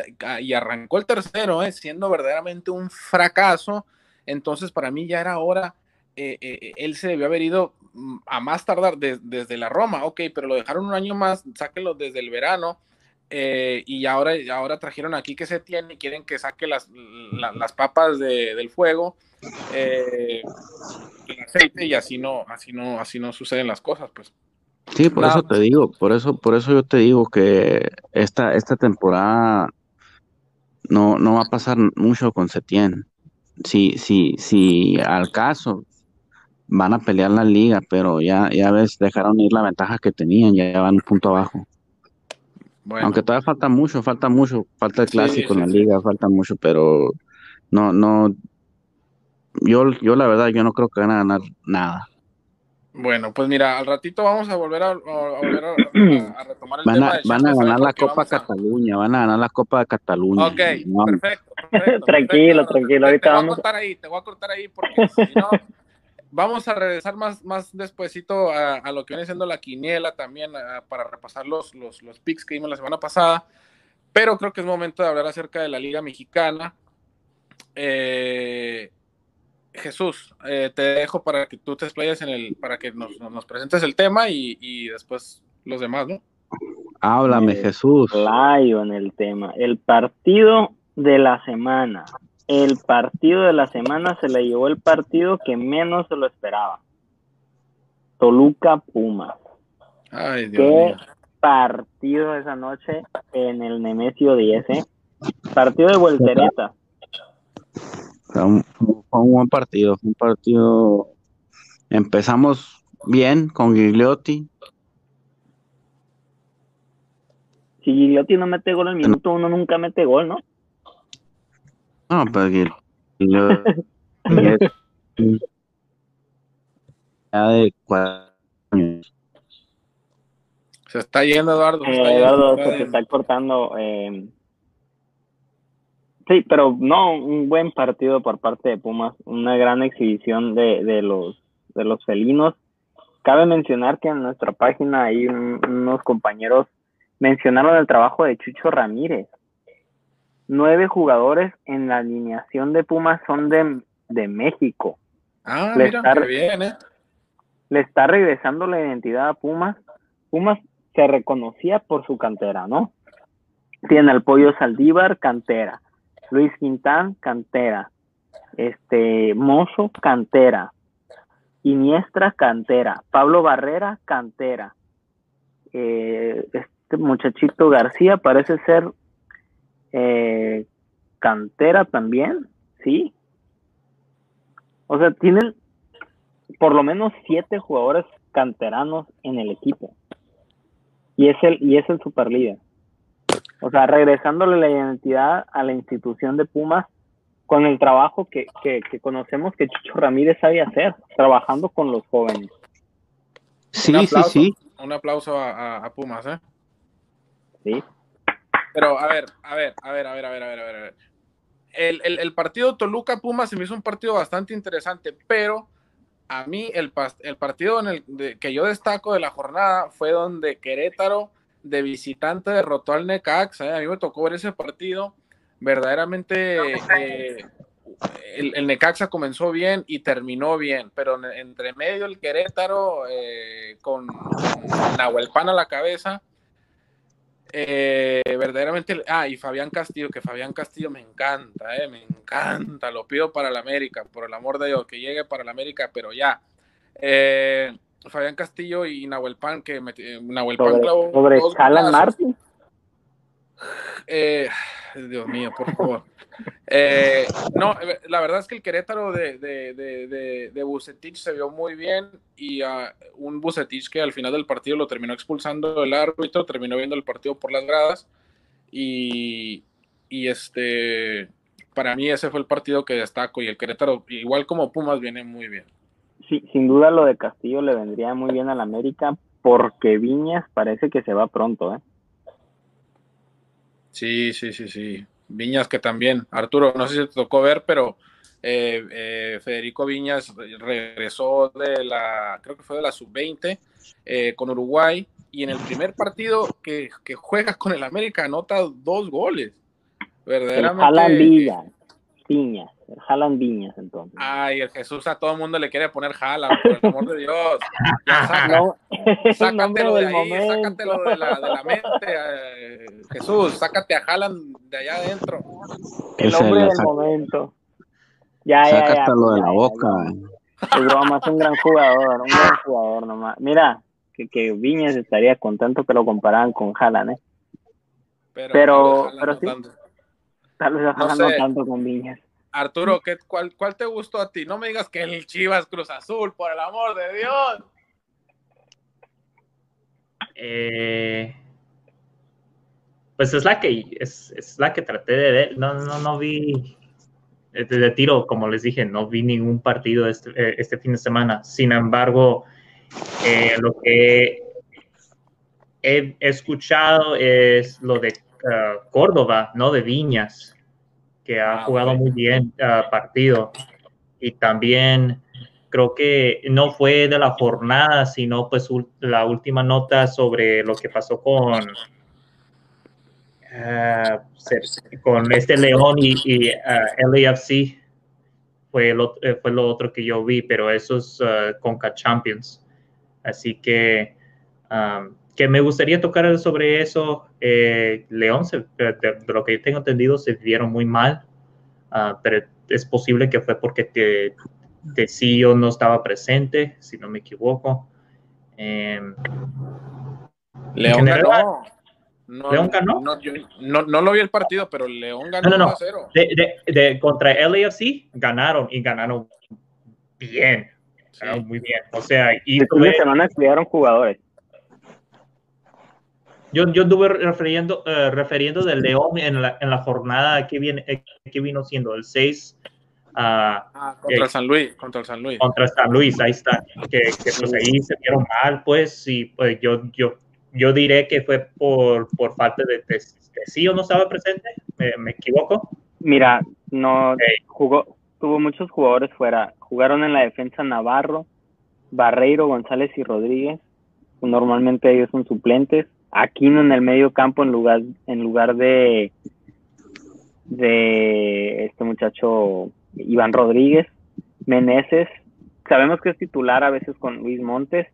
arrancó el tercero, eh, siendo verdaderamente un fracaso. Entonces, para mí ya era hora, eh, eh, él se debió haber ido mm, a más tardar desde la Roma, ok, pero lo dejaron un año más, sáquelo desde el verano. y ahora, ahora trajeron aquí que se tiene y quieren que saque las, las papas del fuego, el aceite y así no, así no, así no suceden las cosas, pues. Sí, por eso te digo, por eso, por eso yo te digo que esta, esta temporada no, no va a pasar mucho con Setien. Si, si, si al caso van a pelear la liga, pero ya, ya ves, dejaron ir la ventaja que tenían, ya van un punto abajo. Aunque todavía falta mucho, falta mucho, falta el clásico en la liga, falta mucho, pero no, no, yo, yo la verdad, yo no creo que van a ganar nada. Bueno, pues mira, al ratito vamos a volver a, retomar el van tema. van a ganar la Copa Cataluña, van a ganar la Copa de Cataluña. Ok, perfecto, tranquilo, tranquilo. Ahorita te, vamos. Voy a cortar ahí, te voy a cortar ahí porque si no, vamos a regresar más, más despuesito a, lo que viene siendo la quiniela también para repasar los, los, los picks que vimos la semana pasada. Pero creo que es momento de hablar acerca de la Liga Mexicana. Eh, Jesús, eh, te dejo para que tú te explayes en el, para que nos, presentes el tema y, después los demás, ¿no? Háblame, Jesús. Playo en el tema. El partido de la semana. El partido de la semana se le llevó el partido que menos se lo esperaba. Toluca Puma. Ay, Dios Qué partido esa noche en el Nemesio 10, ¿eh? Partido de voltereta. Fue un, buen partido, fue un partido Empezamos bien con Gigliotti. Si Gigliotti no mete gol en minuto uno, nunca mete gol, ¿no? No, pues Gigliotti. ya de cuatro años. Se está yendo, Eduardo. se Eh, está. Eduardo, se te está cortando. eh. Sí, pero no, un buen partido por parte de Pumas, una gran exhibición de, de los de los felinos. Cabe mencionar que en nuestra página hay un- unos compañeros mencionaron el trabajo de Chucho Ramírez. Nueve jugadores en la alineación de Pumas son de, de México. Ah, Le mira, está- qué bien, ¿eh? le está regresando la identidad a Pumas. Pumas se reconocía por su cantera, ¿no? Tiene al Pollo Saldívar, cantera. Luis Quintán, cantera. Este, Mozo, cantera. Iniestra, cantera. Pablo Barrera, cantera. Eh, este muchachito García parece ser eh, cantera también, ¿sí? O sea, tienen por lo menos siete jugadores canteranos en el equipo. Y es el, y es el super líder. O sea, regresándole la identidad a la institución de Pumas con el trabajo que, que, que conocemos que Chicho Ramírez sabe hacer, trabajando con los jóvenes. Sí, sí, sí. Un aplauso a, a- a Pumas, ¿eh? ¿sí? Pero, a ver, a ver, a ver, a ver, a ver, a ver, a ver. a ver. El, el- el partido Toluca-Pumas se me hizo un partido bastante interesante, pero a mí el, pas- el partido en el de- que yo destaco de la jornada fue donde Querétaro de visitante derrotó al Necaxa. ¿eh? A mí me tocó ver ese partido. Verdaderamente eh, el, Necaxa comenzó bien y terminó bien, pero en- entre medio el Querétaro eh, con, con Nahuelpan a la cabeza. verdaderamente, ah, y Fabián Castillo, que Fabián Castillo me encanta, me encanta, lo pido para el América, por el amor de Dios, que llegue para el América, pero ya. Eh, Fabián Castillo y Nahuel Pan, que me, eh, Nahuel Pan Sobre, clavó sobre Alan. Martin. Eh, Dios mío, por favor. Eh, no, eh, la verdad es que el Querétaro de, de, de, se vio muy bien y a un Vucetich que al final del partido lo terminó expulsando el árbitro, terminó viendo el partido por las gradas y, y este, para mí ese fue el partido que destaco y el Querétaro, igual como Pumas, viene muy bien. Sí, sin duda lo de Castillo le vendría muy bien al América porque Viñas parece que se va pronto, ¿eh? Sí, sí, sí, sí. Viñas que también, Arturo, no sé si te tocó ver, pero eh, eh, Federico Viñas regresó de la, creo que fue de la sub-20 eh, con Uruguay y en el primer partido que, que juega con el América anota dos goles. El Verdaderamente. Viñas, el Jalan Viñas entonces. Ay, el Jesús a todo el mundo le quiere poner jala, por el amor de Dios. Ya saca- No, sácatelo de del ahí, momento. sácatelo de la, de la mente, eh, Jesús, sácate a Haaland de allá adentro. El Ese hombre del saca- momento. Ya, ya, ya. Sácatelo de ya, la ya, boca. ya. Es broma, es un gran jugador, un gran jugador nomás. Mira, que, que Viñas estaría contento que lo compararan con Haaland, ¿eh? Pero, Pero- Haaland sí. Tal vez No sé. tanto con Viñas. Arturo, ¿qué, cuál, ¿cuál te gustó a ti? No me digas que el Chivas Cruz Azul, por el amor de Dios. Eh, pues es la que es, es la que traté de ver. No, no, no vi de, de tiro, como les dije, no vi ningún partido este, eh, este fin de semana. Sin embargo, eh, lo que he escuchado es lo de ah, Córdoba, no de Viñas, que ha Ah, jugado muy bien ah, partido. Y también creo que no fue de la jornada, sino pues la última nota sobre lo que pasó con, se- con este León y, y, ah, LAFC. Fue lo, eh, fue lo otro que yo vi, pero eso es Conca Champions. Así que, um, que me gustaría tocar sobre eso. Eh, León, se- de, de lo que yo tengo entendido, se vieron muy mal, ah, pero es posible que fue porque te, Tecillo no estaba presente, si no me equivoco. Em, León general, ganó. No, ¿León ganó? No, yo- no, no lo vi el partido, pero León ganó No, no, no. 1 a 0. de, de- de- contra LAFC ganaron y ganaron bien. muy bien. O sea, y fin de semana jugadores. Yo, yo estuve refiriendo, uh, refiriendo del León en la, en la jornada que, viene, eh, que vino siendo el 6. Uh, ah, contra eh, San Luis, contra San Luis. Contra San Luis, ahí está. Que, que pues ahí se vieron mal, pues, y pues yo, yo, yo diré que fue por, por falta de, de, de sí o no estaba presente, ¿Me, me, equivoco? Mira, no jugó, tuvo muchos jugadores fuera. Jugaron en la defensa Navarro, Barreiro, González y Rodríguez. Normalmente ellos son suplentes. Aquino en el medio campo en lugar, en lugar de, de este muchacho Iván Rodríguez. Meneses, sabemos que es titular a veces con Luis Montes,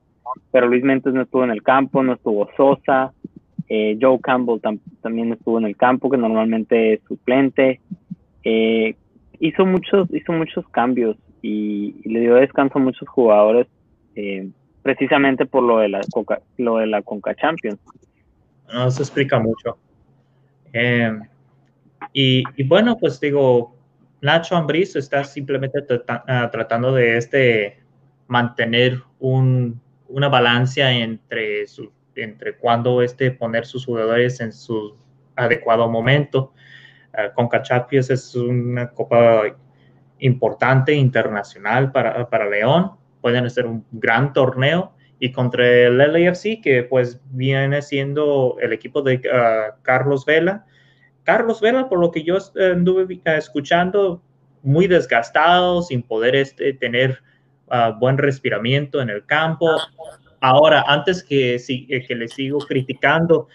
pero Luis Montes no estuvo en el campo, no estuvo Sosa, eh, Joe Campbell tam también estuvo en el campo, que normalmente es suplente. Eh, hizo muchos, hizo muchos cambios y, y, le dio descanso a muchos jugadores, eh, precisamente por lo de la Coca, lo de la Conca Champions. No se explica mucho. Eh, y, bueno, pues digo, Nacho Ambriz está simplemente uh, tratando de este mantener un, una balanza entre su, entre cuando este poner sus jugadores en su adecuado momento. Uh, Conca Champions es una copa importante internacional para, para León. Pueden ser un gran torneo y contra el LAFC, que pues viene siendo el equipo de uh, Carlos Vela. Carlos Vela, por lo que yo anduve uh, escuchando, muy desgastado, sin poder este, tener uh, buen respiramiento en el campo. Ahora, antes que, que le sigo criticando,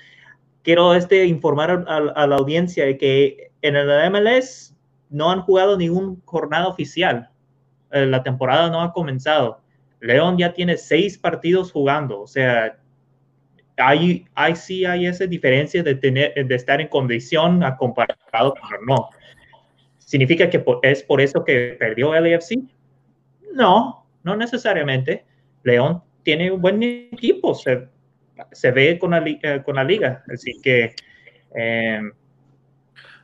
quiero este, informar a, a, la audiencia de que en el MLS no han jugado ningún jornada oficial. Eh, la temporada no ha comenzado. León ya tiene seis partidos jugando, o sea, hay, hay sí hay esa diferencia de, tener, de estar en condición a comparado con no. ¿Significa que es por eso que perdió el AFC? No, no necesariamente. León tiene un buen equipo, se, se ve con la, eh, con la liga, así que... Eh,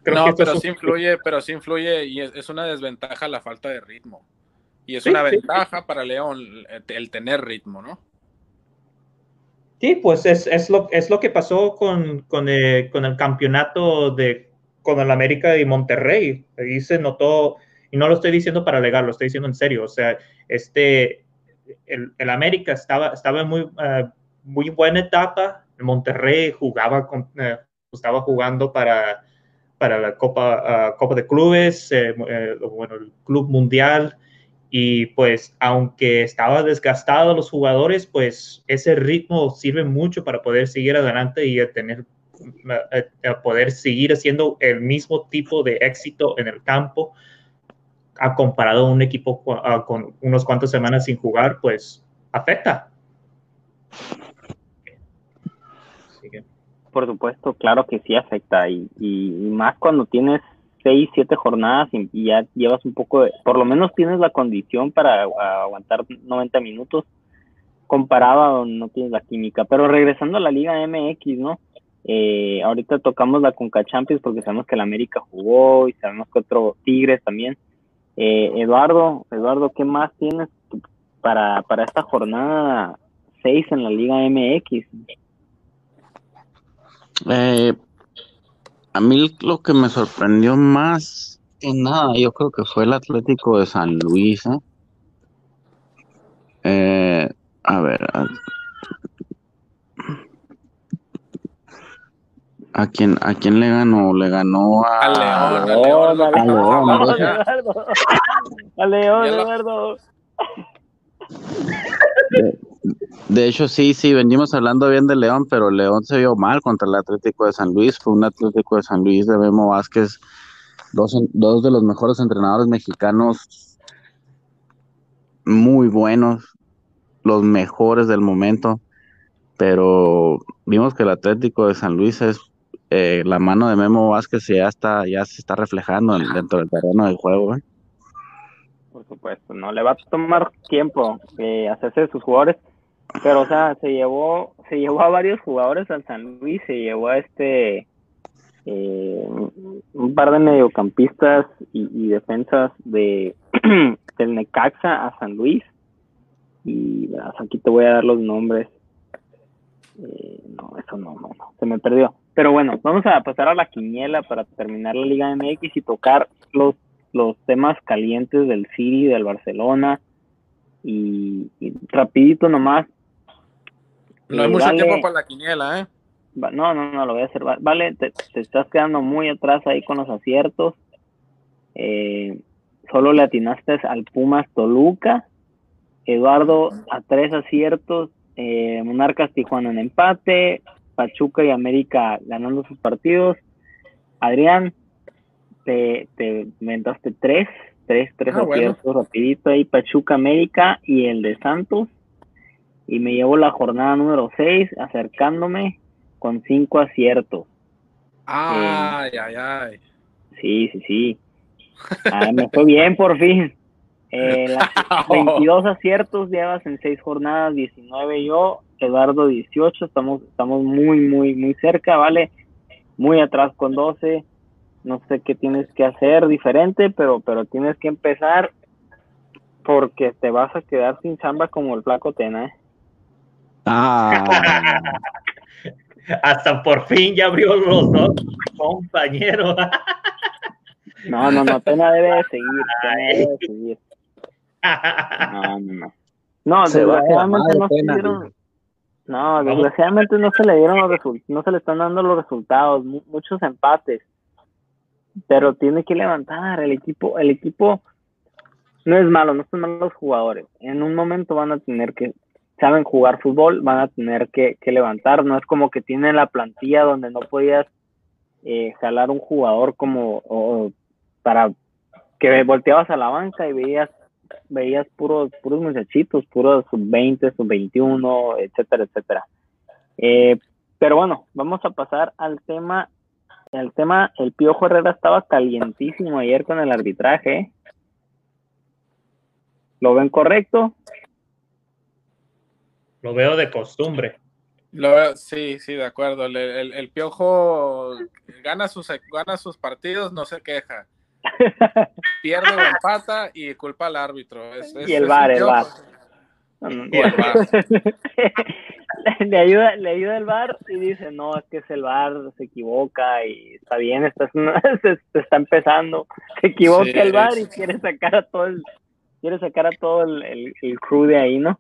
creo no, que pero sí influye, pero sí influye y es, es una desventaja la falta de ritmo. Y es sí, una sí, ventaja sí. para León el tener ritmo, ¿no? Sí, pues es, es, lo, es lo que pasó con, con, el, con el campeonato de con el América y Monterrey. Ahí se notó, y no lo estoy diciendo para alegar, lo estoy diciendo en serio. O sea, este, el, el América estaba, estaba en muy, uh, muy buena etapa. El Monterrey jugaba, con, uh, estaba jugando para, para la Copa, uh, Copa de Clubes, eh, eh, bueno, el Club Mundial y pues aunque estaba desgastado los jugadores, pues ese ritmo sirve mucho para poder seguir adelante y a tener a poder seguir haciendo el mismo tipo de éxito en el campo a comparado a un equipo con unos cuantas semanas sin jugar, pues afecta. Por supuesto, claro que sí afecta y, y más cuando tienes seis, siete jornadas y, ya llevas un poco de, por lo menos tienes la condición para aguantar 90 minutos comparado a no tienes la química. Pero regresando a la Liga MX, ¿no? Eh, ahorita tocamos la Conca Champions porque sabemos que el América jugó y sabemos que otro Tigres también. Eh, Eduardo, Eduardo, ¿qué más tienes para, para esta jornada 6 en la Liga MX? Eh, a mí lo que me sorprendió más que nada, yo creo que fue el Atlético de San Luis. ¿eh? Eh, a ver. A, ¿A quién, ¿A quién le ganó? Le ganó a, a León. A León, a León, a León, Eduardo. De, hecho, sí, sí, venimos hablando bien de León, pero León se vio mal contra el Atlético de San Luis. Fue un Atlético de San Luis de Memo Vázquez, dos, dos de los mejores entrenadores mexicanos, muy buenos, los mejores del momento. Pero vimos que el Atlético de San Luis es eh, la mano de Memo Vázquez ya está, ya se está reflejando dentro del terreno del juego. ¿eh? por supuesto, no le va a tomar tiempo eh, hacerse de sus jugadores, pero o sea, se llevó, se llevó a varios jugadores al San Luis, se llevó a este eh, un par de mediocampistas y, defensas de del Necaxa a San Luis. Y aquí te voy a dar los nombres. Eh, no, eso no, no, no, se me perdió. Pero bueno, vamos a pasar a la quiniela para terminar la Liga MX y tocar los, los temas calientes del City, del Barcelona. Y, y rapidito nomás. No hay mucho vale- tiempo para la quiniela, ¿eh? Va- No, no, no, lo voy a hacer. Va- Vale, te, te estás quedando muy atrás ahí con los aciertos. Eh, solo le atinaste al Pumas Toluca. Eduardo a tres aciertos. Eh, Monarcas Tijuana en empate. Pachuca y América ganando sus partidos. Adrián, te, te inventaste tres. Tres, tres Ah, bueno. aciertos rapidito ahí. Pachuca América y el de Santos. Y me llevo la jornada número 6 acercándome con cinco aciertos. Ay, ay, ay. Sí, sí, sí. Ah, me fue bien por fin. Eh, las 22 aciertos llevas en seis jornadas, 19 yo, Eduardo 18, estamos, estamos muy, muy, muy cerca, ¿vale? Muy atrás con 12. No sé qué tienes que hacer diferente, pero, pero tienes que empezar porque te vas a quedar sin chamba como el flaco Tena, ¿eh? Ah, Hasta por fin ya abrió los dos compañeros. No, no, no, Tena debe de seguir, Tena debe de seguir. No, no, no. No, Se desgraciadamente no se dieron. No, desgraciadamente no se le dieron los resultados, no se le están dando los resultados, mu- muchos empates. Pero tiene que levantar el equipo, el equipo no es malo, no son malos los jugadores. En un momento van a tener que, saben jugar fútbol, van a tener que, que levantar. No es como que tienen la plantilla donde no podías eh, jalar un jugador como para que volteabas a la banca y veías veías puros puros muchachitos, puros sub 20, sub 21, etcétera, etcétera. Eh, pero bueno, vamos a pasar al tema el tema el Piojo Herrera estaba calientísimo ayer con el arbitraje. ¿Lo ven correcto? Lo veo de costumbre. Lo veo- sí, sí, de acuerdo. El, el- el piojo gana sus, gana sus partidos, no se queja. Pierde o empata y culpa al árbitro. Es- es- Y el es un el piojo. Y el le ayuda, le ayuda el bar y dice, no, es que es el bar, se equivoca y está bien, está, se, se está empezando, se equivoca Sí, el bar y quiere sacar a todo el, quiere sacar a todo el, el, el crew de ahí, ¿no?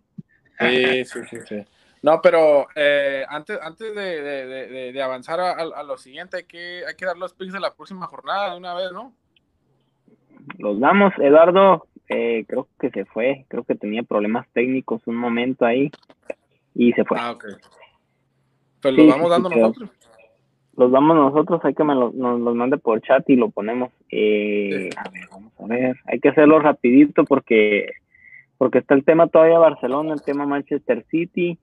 Sí, sí, sí, sí. No, pero eh, antes, antes de, de- de- de- de avanzar a, a lo siguiente, hay que, hay que dar los picks de la próxima jornada de una vez, ¿no? Los damos, Eduardo, eh, creo que se fue, creo que tenía problemas técnicos un momento ahí y se fue. Ah, ok. Pues Sí, lo vamos dando sí, creo. nosotros. Los damos nosotros, hay que me lo- nos los mande por chat y lo ponemos. Eh, Sí. A ver, vamos a ver. Hay que hacerlo rapidito porque porque está el tema todavía Barcelona, el tema Manchester City,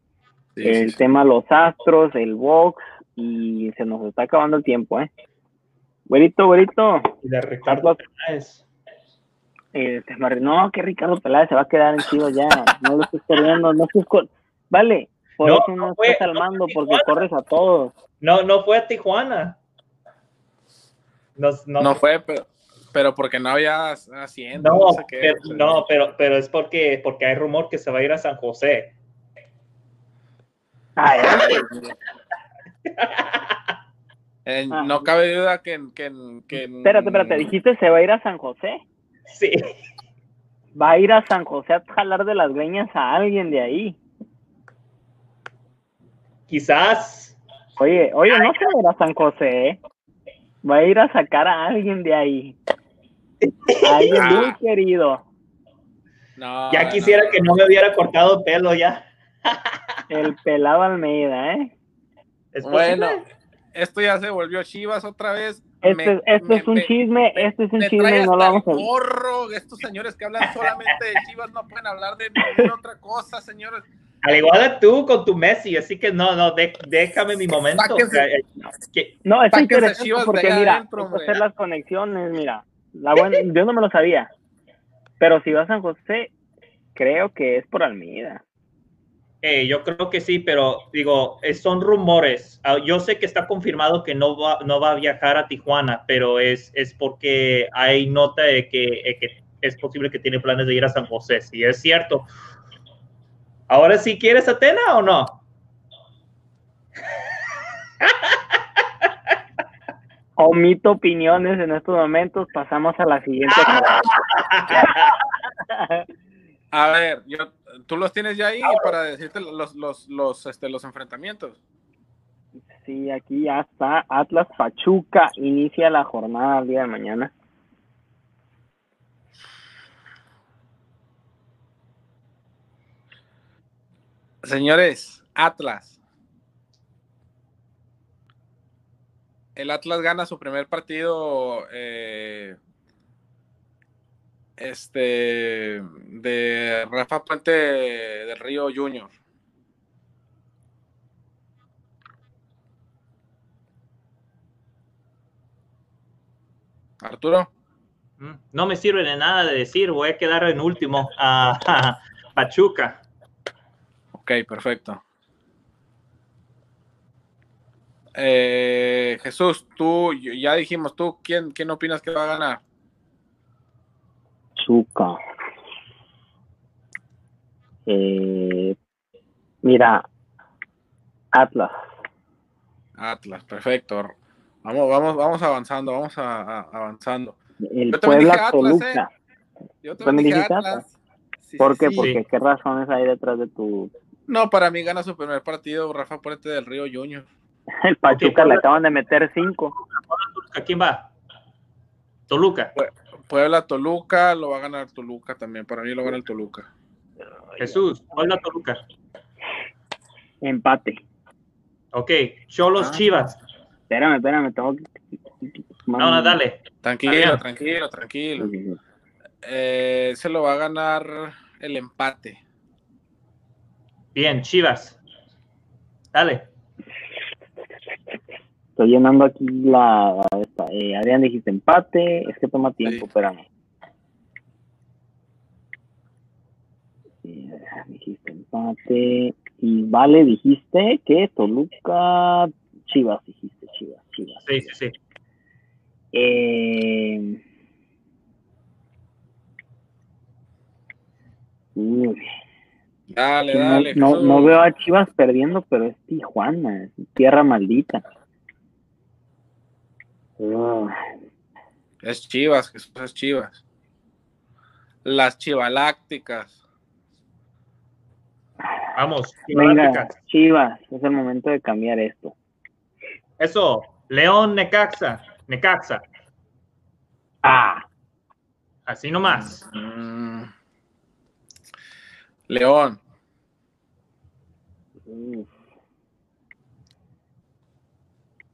Sí, el sí, sí. tema los Astros, el Box y se nos está acabando el tiempo, ¿eh? Güerito, güerito, Y Ricardo Peláez. Eh, te mar- no, que Ricardo Peláez se va a quedar en Chivas ya, no lo estés perdiendo, no estés con- Vale, por No, eso no, no fue- estás al mando porque corres a todos. No, no fue a Tijuana. No, No fue, pero, pero porque no había haciendo, No, no sé qué. pero, o sea. no, pero, pero es porque, porque hay rumor que se va a ir a San José. Ay, ay, Eh, Ah. no cabe duda que, que, que espérate, espérate, dijiste se va a ir a San José. Sí. Va a ir a San José a jalar de las greñas a alguien de ahí. Quizás. Oye, oye, no se va a ir a San José, ¿eh? Va a ir a sacar a alguien de ahí. A alguien muy Ah. querido. No, Ya quisiera no. que no me hubiera cortado el pelo ya. El pelado Almeida, ¿eh? ¿Es Bueno, esto ya se volvió Chivas otra vez. Este, Me- este me- es un me- chisme, este es un me chisme no lo vamos a... gorro. Estos señores que hablan solamente de Chivas no pueden hablar de ninguna otra cosa, señores. Al igual que tú con tu Messi, así que no, no, de- déjame mi momento. Sáquense. Eh, que- No, es interesante Chivas porque mira, adentro, hacer las conexiones, mira. La buena, yo no me lo sabía. Pero si va a San José, creo que es por Almeida. Eh, yo creo que sí, pero digo, eh, son rumores. Ah, Yo sé que está confirmado que no va, no va a viajar a Tijuana, pero es, es porque hay nota de que, eh, que es posible que tiene planes de ir a San José. Si es cierto, ¿Ahora sí quieres Atena o no? Omito opiniones en estos momentos, pasamos a la siguiente. A ver, yo, ¿tú los tienes ya ahí para decirte los, los, los, este, los enfrentamientos? Sí, aquí ya está Atlas Pachuca, inicia la jornada el día de mañana. Señores, Atlas. El Atlas gana su primer partido eh, este de Rafa Puente del Río Junior. Arturo. Mm, no me sirve de nada de decir, voy a quedar en último a Pachuca. Ok, perfecto. Eh, Jesús, tú, ya dijimos, tú, ¿quién, ¿quién opinas que va a ganar? Pachuca. Eh, mira, Atlas. Atlas, perfecto. Vamos, vamos, vamos avanzando, vamos a, a- avanzando. El Yo Puebla Toluca. Yo ¿También también dije dijiste Atlas. Sí, ¿Por sí, qué? sí. Porque qué razones hay detrás de tu. No, para mí gana su primer partido Rafa Puente del Río Junior. El Pachuca le Puebla. acaban de meter cinco. ¿A quién va? Toluca. Puebla Toluca, lo va a ganar Toluca también. Para mí lo gana el Toluca. Jesús, Puebla Toluca. Empate. Ok, Cholos Ah. Chivas. Espérame, espérame, tengo que. No, no, dale. Tranquilo, tranquilo, tranquilo. Eh, se lo va a ganar el empate. Bien, Chivas. Dale. Estoy llenando aquí la. esta, eh, Adrián, dijiste empate. Es que toma tiempo, Sí. espérame. Dijiste empate. Y vale, dijiste que Toluca. Chivas, dijiste Chivas, Chivas. Sí, sí, sí. Eh... uy, Dale, no, dale. no, Jesús. no veo a Chivas perdiendo, pero es Tijuana, es tierra maldita. Es Chivas, Jesús es Chivas. Las Chivalácticas. Vamos. venga. Chivas, es el momento de cambiar esto. Eso. León Necaxa. Necaxa. Ah, Así nomás. Mm. León. uf.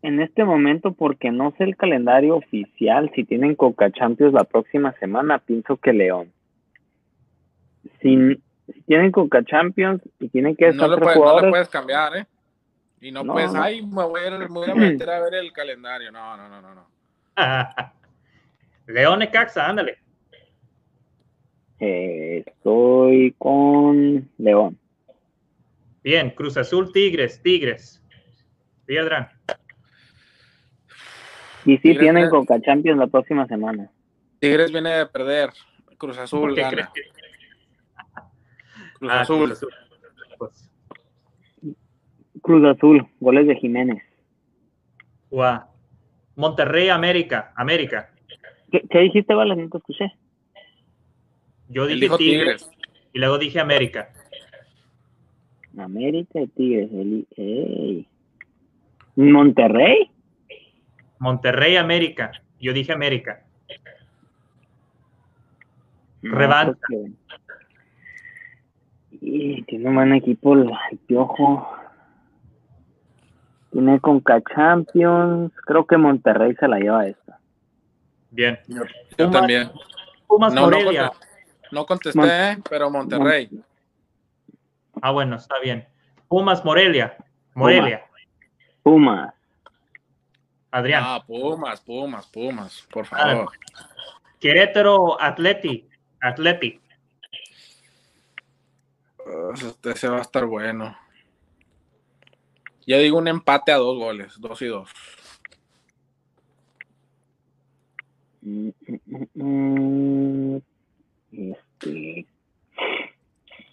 En este momento, porque no sé el calendario oficial, si tienen Coca Champions la próxima semana, pienso que León. Si, si tienen Coca Champions y tienen que No estar tres puedes, no jugadores, puedes cambiar, ¿eh? Y no, No, puedes, no. ay, me voy, a, me voy a meter a ver el calendario. No, no, no, no. no. León Necaxa, ándale. eh, estoy con León. Bien, Cruz Azul Tigres, Tigres. Piedra. Y sí Tigres tienen tiene- Coca Champions la próxima semana. Tigres viene de perder. Cruz Azul ¿Por qué gana. crees que- Cruz Ah, Azul. Cruz Azul. Pues, Cruz Azul, goles de Jiménez. guau. Monterrey, América, América. ¿Qué, qué dijiste, Vale? No te escuché. Yo dije Tigres, Tigres. y luego dije América. América y Tigres. el- ey. Monterrey. Monterrey, América. Yo dije América. No, Revancha. que- Y tiene un buen equipo el, Piojo. Tiene Conca Champions. Creo que Monterrey se la lleva esta. Bien. Yo Pumas- también. Pumas No, no, Morelia. contesté, no contesté, Mon- ¿eh? pero Monterrey. Ah, bueno, está bien. Pumas Morelia. Morelia. Pumas. Adrián. Ah, Pumas, Pumas, Pumas, por Ah, favor. Querétaro Atleti. Atleti. Uh, Ese, ese va a estar bueno. Yo digo un empate a dos goles, dos y dos. Mm, mm, mm. Este.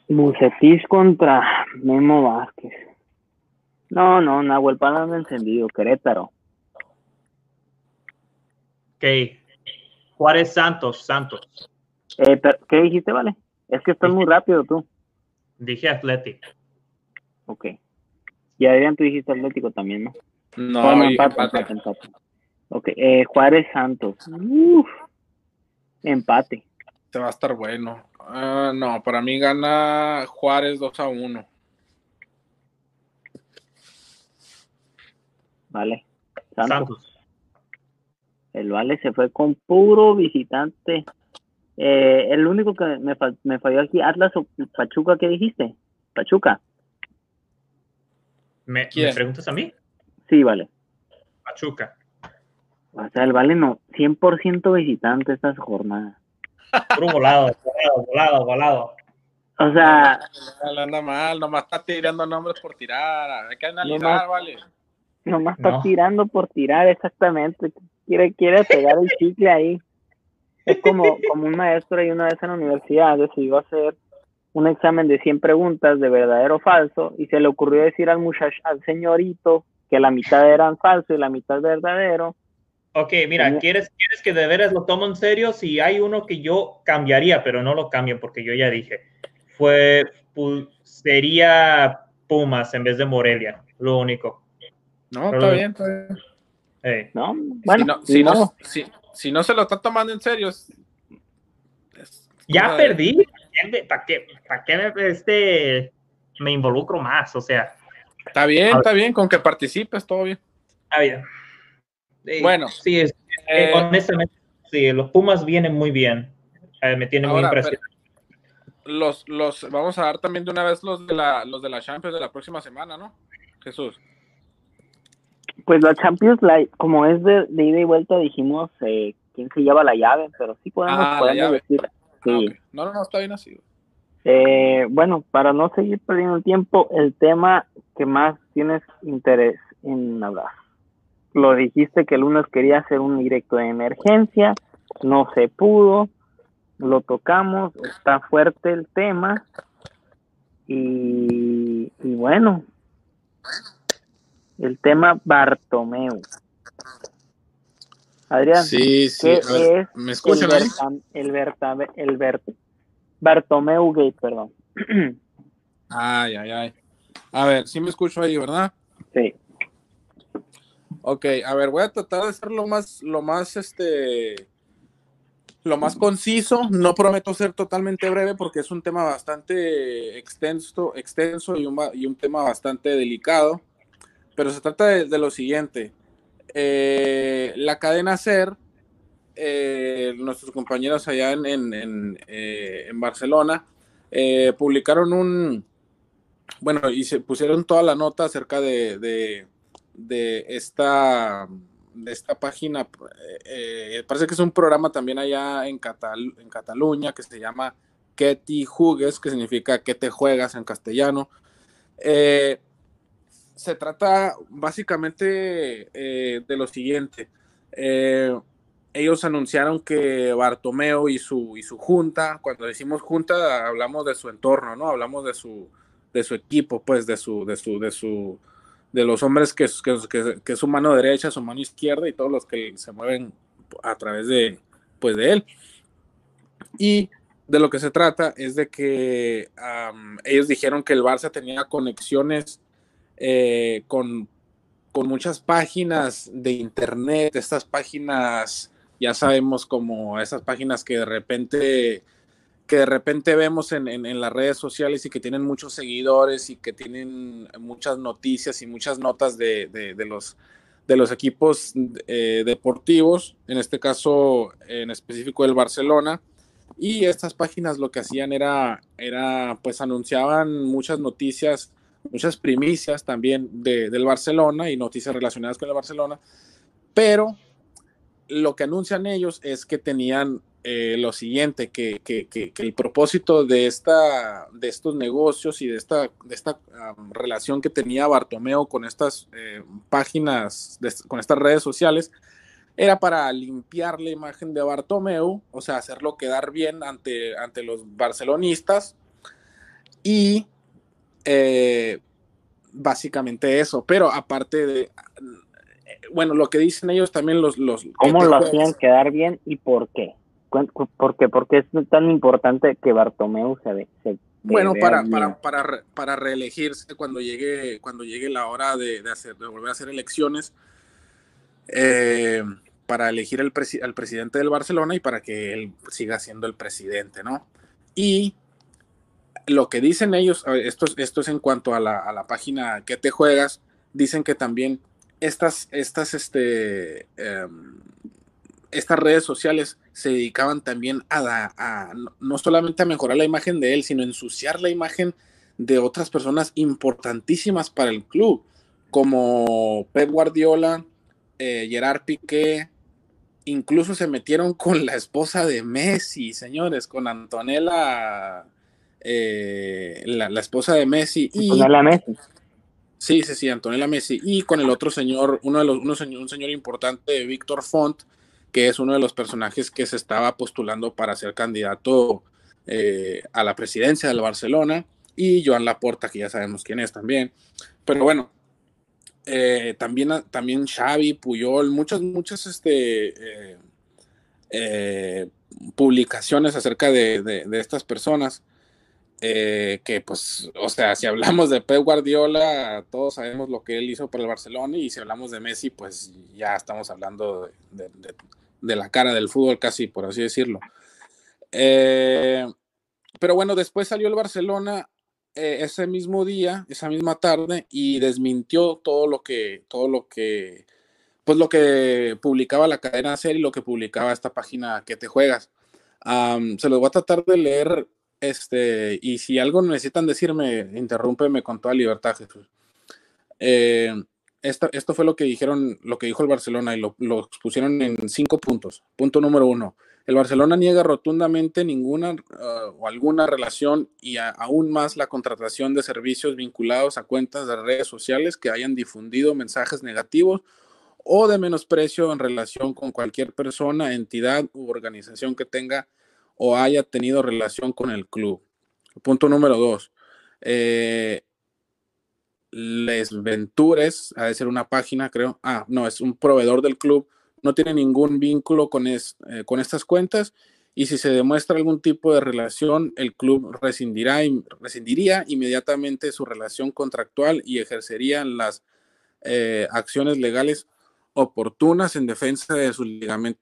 Bucetis contra Memo Vázquez. No, no, Nahuel Palma encendido, Querétaro. Ok. Juárez Santos, Santos. Eh, pero, ¿Qué dijiste, vale? Es que estás muy rápido tú. Dije Athletic. Ok. Y Adrián, tú dijiste Atlético también, ¿no? No, y empate, empate. Ok, eh, Juárez Santos. Uf. Empate. Este va a estar bueno. Ah, no, para mí gana Juárez 2 a 1. Vale. Santos. Santos. El Vale se fue con puro visitante. Eh, el único que me, me falló aquí, Atlas o Pachuca, ¿qué dijiste? Pachuca. ¿Me. ¿me preguntas a mí? Sí, vale. Pachuca. O sea, el Vale no, 100% visitante estas jornadas. Puro volado, volado, volado, volado. O sea, Le anda mal, nomás está tirando nombres por tirar. Hay que analizar, Nomás- vale. nomás está No. tirando por tirar exactamente. Quiere, quiere pegar el chicle ahí. Es como, como un maestro y una vez en la universidad decidió hacer un examen de 100 preguntas de verdadero o falso y se le ocurrió decir al muchacho, al señorito que la mitad eran falso y la mitad verdadero. Ok, mira, ¿quieres, ¿quieres que de veras lo tomo en serio? Si hay uno que yo cambiaría, pero no lo cambio porque yo ya dije. Fue, pu- sería Pumas en vez de Morelia, lo único. No, Pero- está bien, está bien. Hey. ¿No? Bueno, si, no, si, no, si, si no se lo está tomando en serio, es- es Ya de- perdí. ¿Para qué, para qué me, este, me involucro más? O sea, Está bien, está bien, con que participes, todo bien. está bien. Sí, Bueno, sí, es- Eh, eh, honestamente, sí, los Pumas vienen muy bien. Eh, me tienen muy impresionado. los, los, vamos a dar también de una vez los de la, los de la Champions de la próxima semana, ¿no? Jesús. Pues la Champions, la, como es de, de ida y vuelta, dijimos eh, quién se lleva la llave, pero sí podemos, Ah, podemos decir. Sí. Ah, ok. No, no, no, está bien así. Eh, bueno, para no seguir perdiendo el tiempo, el tema que más tienes interés en hablar. Lo dijiste que el lunes quería hacer un directo de emergencia, no se pudo, lo tocamos, está fuerte el tema y, y bueno, el tema Bartomeu. Adrián, Sí, sí. ¿qué ver, es ¿Me escuchan? Bertam- el, Bertam- el Bartomeu Gate, perdón. Ay, ay, ay. A ver, sí me escucho ahí, ¿verdad? Sí. Ok, a ver, voy a tratar de ser lo más, lo más, este, lo más conciso. No prometo ser totalmente breve porque es un tema bastante extenso, extenso y un, y un tema bastante delicado. Pero se trata de, lo siguiente. Eh, la cadena SER, eh, nuestros compañeros allá en, en- en, eh, Barcelona, publicaron un, bueno, y se pusieron toda la nota acerca de, de, de esta, de esta página. parece que es un programa también allá en, Catal- en Cataluña que se llama Que ti jugues, que significa que te juegas en castellano. Eh, se trata básicamente eh, de lo siguiente. Eh, ellos anunciaron que Bartomeo y su, y su junta, cuando decimos junta, hablamos de su entorno, ¿no? Hablamos de su, de su equipo, pues, de su, de su, de su, de los hombres que, que, que, es su mano derecha, su mano izquierda y todos los que se mueven a través de, pues, de él. Y de lo que se trata es de que ellos dijeron que el Barça tenía conexiones eh, con, con muchas páginas de internet, estas páginas, ya sabemos como esas páginas que de repente que de repente vemos en, en, las redes sociales y que tienen muchos seguidores y que tienen muchas noticias y muchas notas de, de, de los, de los equipos eh, deportivos, en este caso en específico el Barcelona. Y estas páginas lo que hacían era, era pues anunciaban muchas noticias, muchas primicias también de, del Barcelona y noticias relacionadas con el Barcelona, pero lo que anuncian ellos es que tenían eh, lo siguiente, que, que, que, el propósito de, esta, de estos negocios y de esta, de esta relación que tenía Bartomeo con estas eh, páginas, con estas redes sociales, era para limpiar la imagen de Bartomeu, o sea, hacerlo quedar bien ante, ante los barcelonistas Y eh, básicamente eso, pero aparte de, bueno, lo que dicen ellos también los... los ¿Cómo lo hacían quedar bien y por qué? ¿Por qué? Porque es tan importante que Bartomeu se, se bueno, para, para, para, para, reelegirse cuando llegue, cuando llegue la hora de, de hacer, de volver a hacer elecciones, eh, para elegir el al presidente del Barcelona y para que él siga siendo el presidente, ¿no? Y lo que dicen ellos, esto, es en cuanto a la, a la página que te juegas, dicen que también estas, estas, este, em, estas redes sociales se dedicaban también a, no solamente a mejorar la imagen de él, sino a ensuciar la imagen de otras personas importantísimas para el club, como Pep Guardiola, eh, Gerard Piqué, incluso se metieron con la esposa de Messi, señores, con Antonella eh, la, esposa de Messi. Y, Antonella Messi. Sí, sí, sí, Antonella Messi. Y con el otro señor, uno de los, uno, un señor importante, Víctor Font, que es uno de los personajes que se estaba postulando para ser candidato eh, a la presidencia del Barcelona. Y Joan Laporta, que ya sabemos quién es también. Pero bueno, eh, también, también Xavi, Puyol, muchas, muchas este, publicaciones acerca de estas personas. Eh, que pues, o sea, si hablamos de Pep Guardiola, todos sabemos lo que él hizo por el Barcelona y si hablamos de Messi, pues ya estamos hablando de, la cara del fútbol casi, por así decirlo. Eh, pero bueno, después salió el Barcelona eh, ese mismo día, esa misma tarde, y desmintió todo lo que, todo lo que, pues lo que publicaba la cadena serie y lo que publicaba esta página que te juegas. se los voy a tratar de leer este, y si algo necesitan decirme, interrúmpeme con toda libertad, Jesús. Eh, esto, esto, fue lo que dijeron, lo que dijo el Barcelona y lo, lo pusieron en cinco puntos. Punto número uno. El Barcelona niega rotundamente ninguna uh, o alguna relación y aún más la contratación de servicios vinculados a cuentas de redes sociales que hayan difundido mensajes negativos o de menosprecio en relación con cualquier persona, entidad u organización que tenga o haya tenido relación con el club. Punto número dos. Eh, Les Ventures, ha de ser una página, creo. Ah, no, es un proveedor del club. No tiene ningún vínculo con, es, eh, con estas cuentas y si se demuestra algún tipo de relación, el club rescindirá, rescindiría inmediatamente su relación contractual y ejercería las eh, acciones legales oportunas en defensa de sus,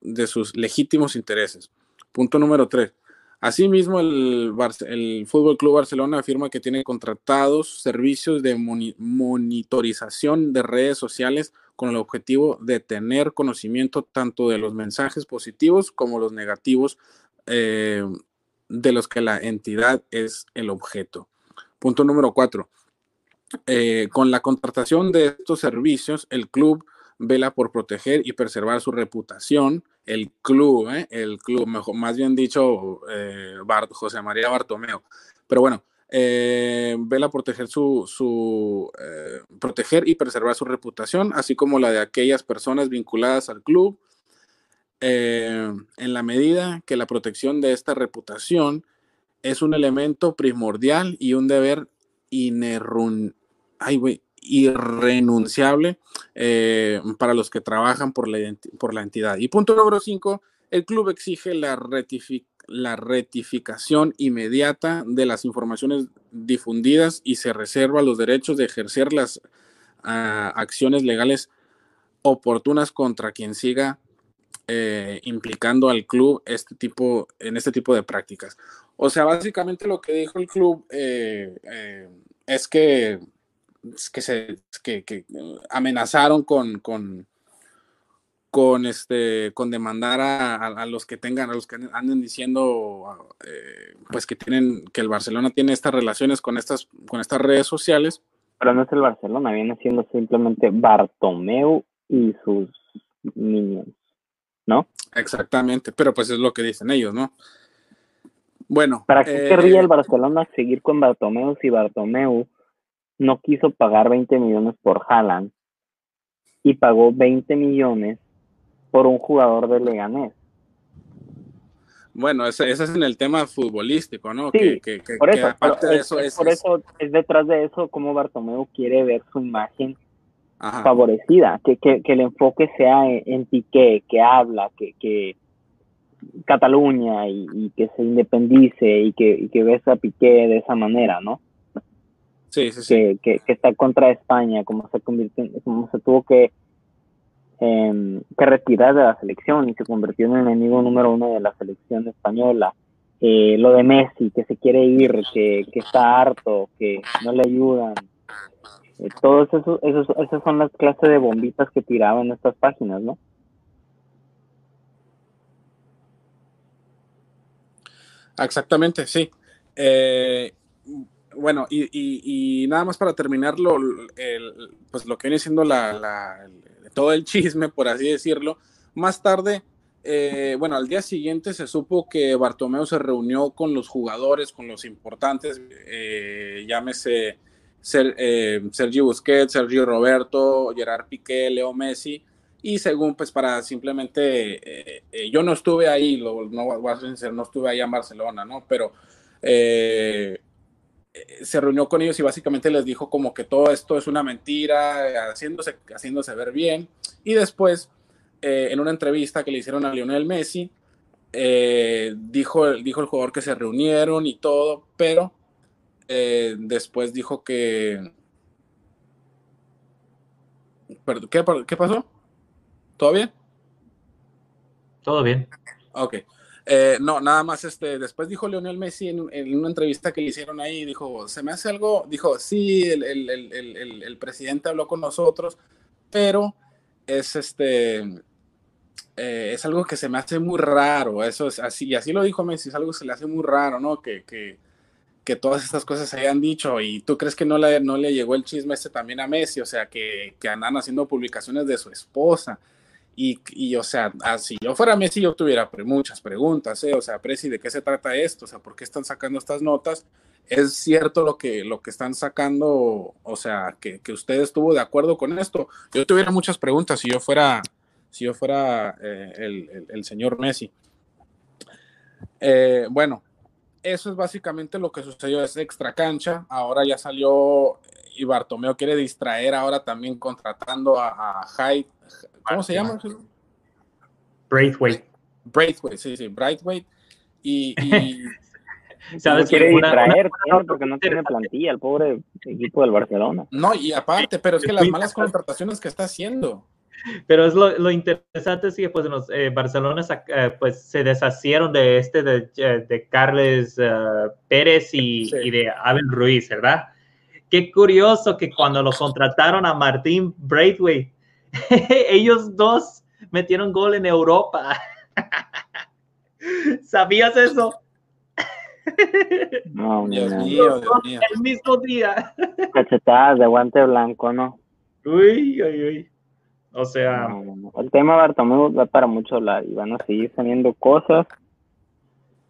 de sus legítimos intereses. Punto número tres. Asimismo, el, Fútbol Club Barcelona afirma que tiene contratados servicios de monitorización de redes sociales con el objetivo de tener conocimiento tanto de los mensajes positivos como los negativos eh, de los que la entidad es el objeto. Punto número cuatro. Eh, con la contratación de estos servicios, el club vela por proteger y preservar su reputación, el club, ¿eh? el club, mejor, más bien dicho, eh, José María Bartomeo. Pero bueno, eh, vela proteger su, su proteger y preservar su reputación, así como la de aquellas personas vinculadas al club, en la medida que la protección de esta reputación es un elemento primordial y un deber inerrun... Ay, güey, irrenunciable eh, para los que trabajan por la, por la entidad. Y punto número cinco, el club exige la, la rectificación inmediata de las informaciones difundidas y se reserva los derechos de ejercer las ah, acciones legales oportunas contra quien siga eh, implicando al club este tipo, en este tipo de prácticas. O sea, básicamente lo que dijo el club eh, es que que se que, amenazaron con, con, con este con demandar a, los que tengan a los que anden diciendo eh, pues que tienen que el Barcelona tiene estas relaciones con estas con estas redes sociales. Pero no es el Barcelona viene siendo simplemente Bartomeu y sus niños no exactamente pero pues es lo que dicen ellos no bueno para qué querría el eh, Barcelona seguir con Bartomeu si Bartomeu no quiso pagar 20 millones por Haaland y pagó 20 millones por un jugador de Leganés. Bueno, ese, ese, es en el tema futbolístico, ¿no? Sí, que, que, por que eso, aparte de es, eso es por es- eso es detrás de eso como Bartomeu quiere ver su imagen ajá. favorecida, que, que, que el enfoque sea en, en Piqué, que habla, que, que Cataluña y, y que se independice y que, y que ves a Piqué de esa manera, ¿no? Sí, sí, sí. que, que, que está contra España, como se convirtió, como se tuvo que, em, que retirar de la selección y se convirtió en el enemigo número uno de la selección española. Eh, lo de Messi, que se quiere ir, que, que está harto, que no le ayudan. Eh, todos esos, esos, esas son las clases de bombitas que tiraban estas páginas, ¿no? Exactamente, sí. Eh, bueno, y, y- nada más para terminarlo, el, pues lo que viene siendo la, todo el chisme, por así decirlo, más tarde, eh, bueno, al día siguiente se supo que Bartomeu se reunió con los jugadores, con los importantes, eh, llámese Ser- eh, Sergio Busquets, Sergio Roberto, Gerard Piqué, Leo Messi, y según, pues para simplemente, eh, yo no estuve ahí, no no estuve ahí en Barcelona, ¿no? Pero eh, se reunió con ellos y básicamente les dijo como que todo esto es una mentira, eh, haciéndose, haciéndose ver bien. Y después, eh, en una entrevista que le hicieron a Lionel Messi, eh, dijo, dijo el jugador que se reunieron y todo, pero eh, después dijo que... ¿Qué, ¿Qué pasó? ¿Todo bien? Todo bien. Ok. Eh, no, nada más, este, después dijo Lionel Messi en, una entrevista que le hicieron ahí, dijo, se me hace algo, dijo, sí, el, el, el, el presidente habló con nosotros, pero es este, eh, es algo que se me hace muy raro, eso es así, y así lo dijo Messi, es algo que se le hace muy raro, ¿no? Que, que, que todas estas cosas se hayan dicho, y tú crees que no le, no le llegó el chisme este también a Messi, o sea, que, que andan haciendo publicaciones de su esposa. Y, y, o sea, si yo fuera Messi, yo tuviera muchas preguntas, ¿eh? O sea, Presi, ¿de qué se trata esto? O sea, ¿por qué están sacando estas notas? ¿Es cierto lo que, lo que están sacando? O sea, que, que usted estuvo de acuerdo con esto. Yo tuviera muchas preguntas si yo fuera, si yo fuera eh, el, el, el, señor Messi. Eh, bueno, eso es básicamente lo que sucedió, es extra cancha. Ahora ya salió y Bartomeo quiere distraer ahora también contratando a, a Hyde. ¿Cómo se llama? Braithwaite. Braithwaite, sí, sí, Braithwaite. Y, y ¿Sabes quiere una, distraer una, una, porque no tiene plantilla el pobre equipo del Barcelona. No, y aparte, pero es que las malas contrataciones que está haciendo. Pero es lo, lo interesante es que pues los eh, Barcelona eh, pues se deshacieron de este de, de Carles uh, Pérez y, sí. y, de Abel Ruiz, ¿verdad? Qué curioso que cuando lo contrataron a Martín Braithwaite, ellos dos metieron gol en Europa. ¿Sabías eso? No, Dios mío, Dios mío. El mismo día. Cachetadas de guante blanco, ¿no? Uy, uy, uy. O sea. No, no, no. El tema Bartomeu va para mucho hablar y van a seguir saliendo cosas.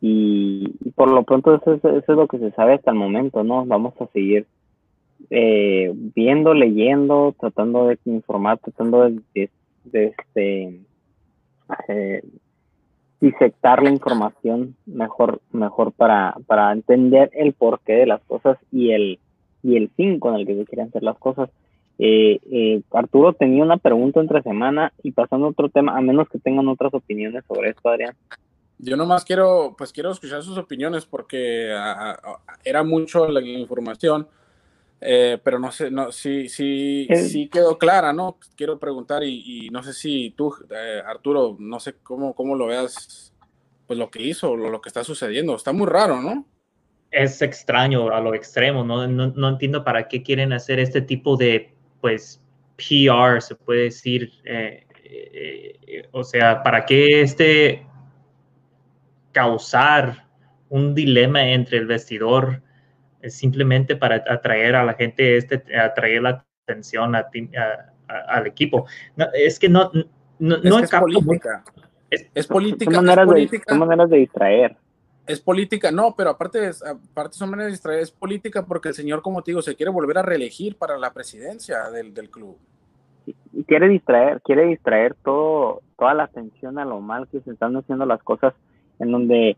Y, y por lo pronto, eso, eso, es lo que se sabe hasta el momento, ¿no? Vamos a seguir eh, viendo, leyendo, tratando de informar, tratando de, de, este. Eh, disectar la información mejor mejor para, para entender el porqué de las cosas y el y el fin con el que se quieren hacer las cosas. Eh, eh, Arturo tenía una pregunta entre semana y pasando a otro tema, a menos que tengan otras opiniones sobre esto, Adrián. Yo nomás quiero, pues quiero escuchar sus opiniones porque a, a, era mucho la información, eh, pero no sé, no, sí, sí, sí quedó clara, ¿no? Quiero preguntar y, y no sé si tú, eh, Arturo, no sé cómo, cómo lo veas, pues lo que hizo, lo, lo, que está sucediendo. Está muy raro, ¿no? Es extraño a lo extremo, ¿no? No, no entiendo para qué quieren hacer este tipo de, pues, PR, se puede decir. Eh, eh, o sea, ¿para qué este causar un dilema entre el vestidor? Simplemente para atraer a la gente, este, atraer la atención a, a, a, al equipo. No, es que no, no, es no que es política. Es, es política. Son maneras, es política. De, son maneras de distraer. Es política, no, pero aparte, aparte son maneras de distraer, es política porque el señor, como te digo, se quiere volver a reelegir para la presidencia del, del club. Y quiere distraer, quiere distraer todo, toda la atención a lo mal que se están haciendo las cosas en donde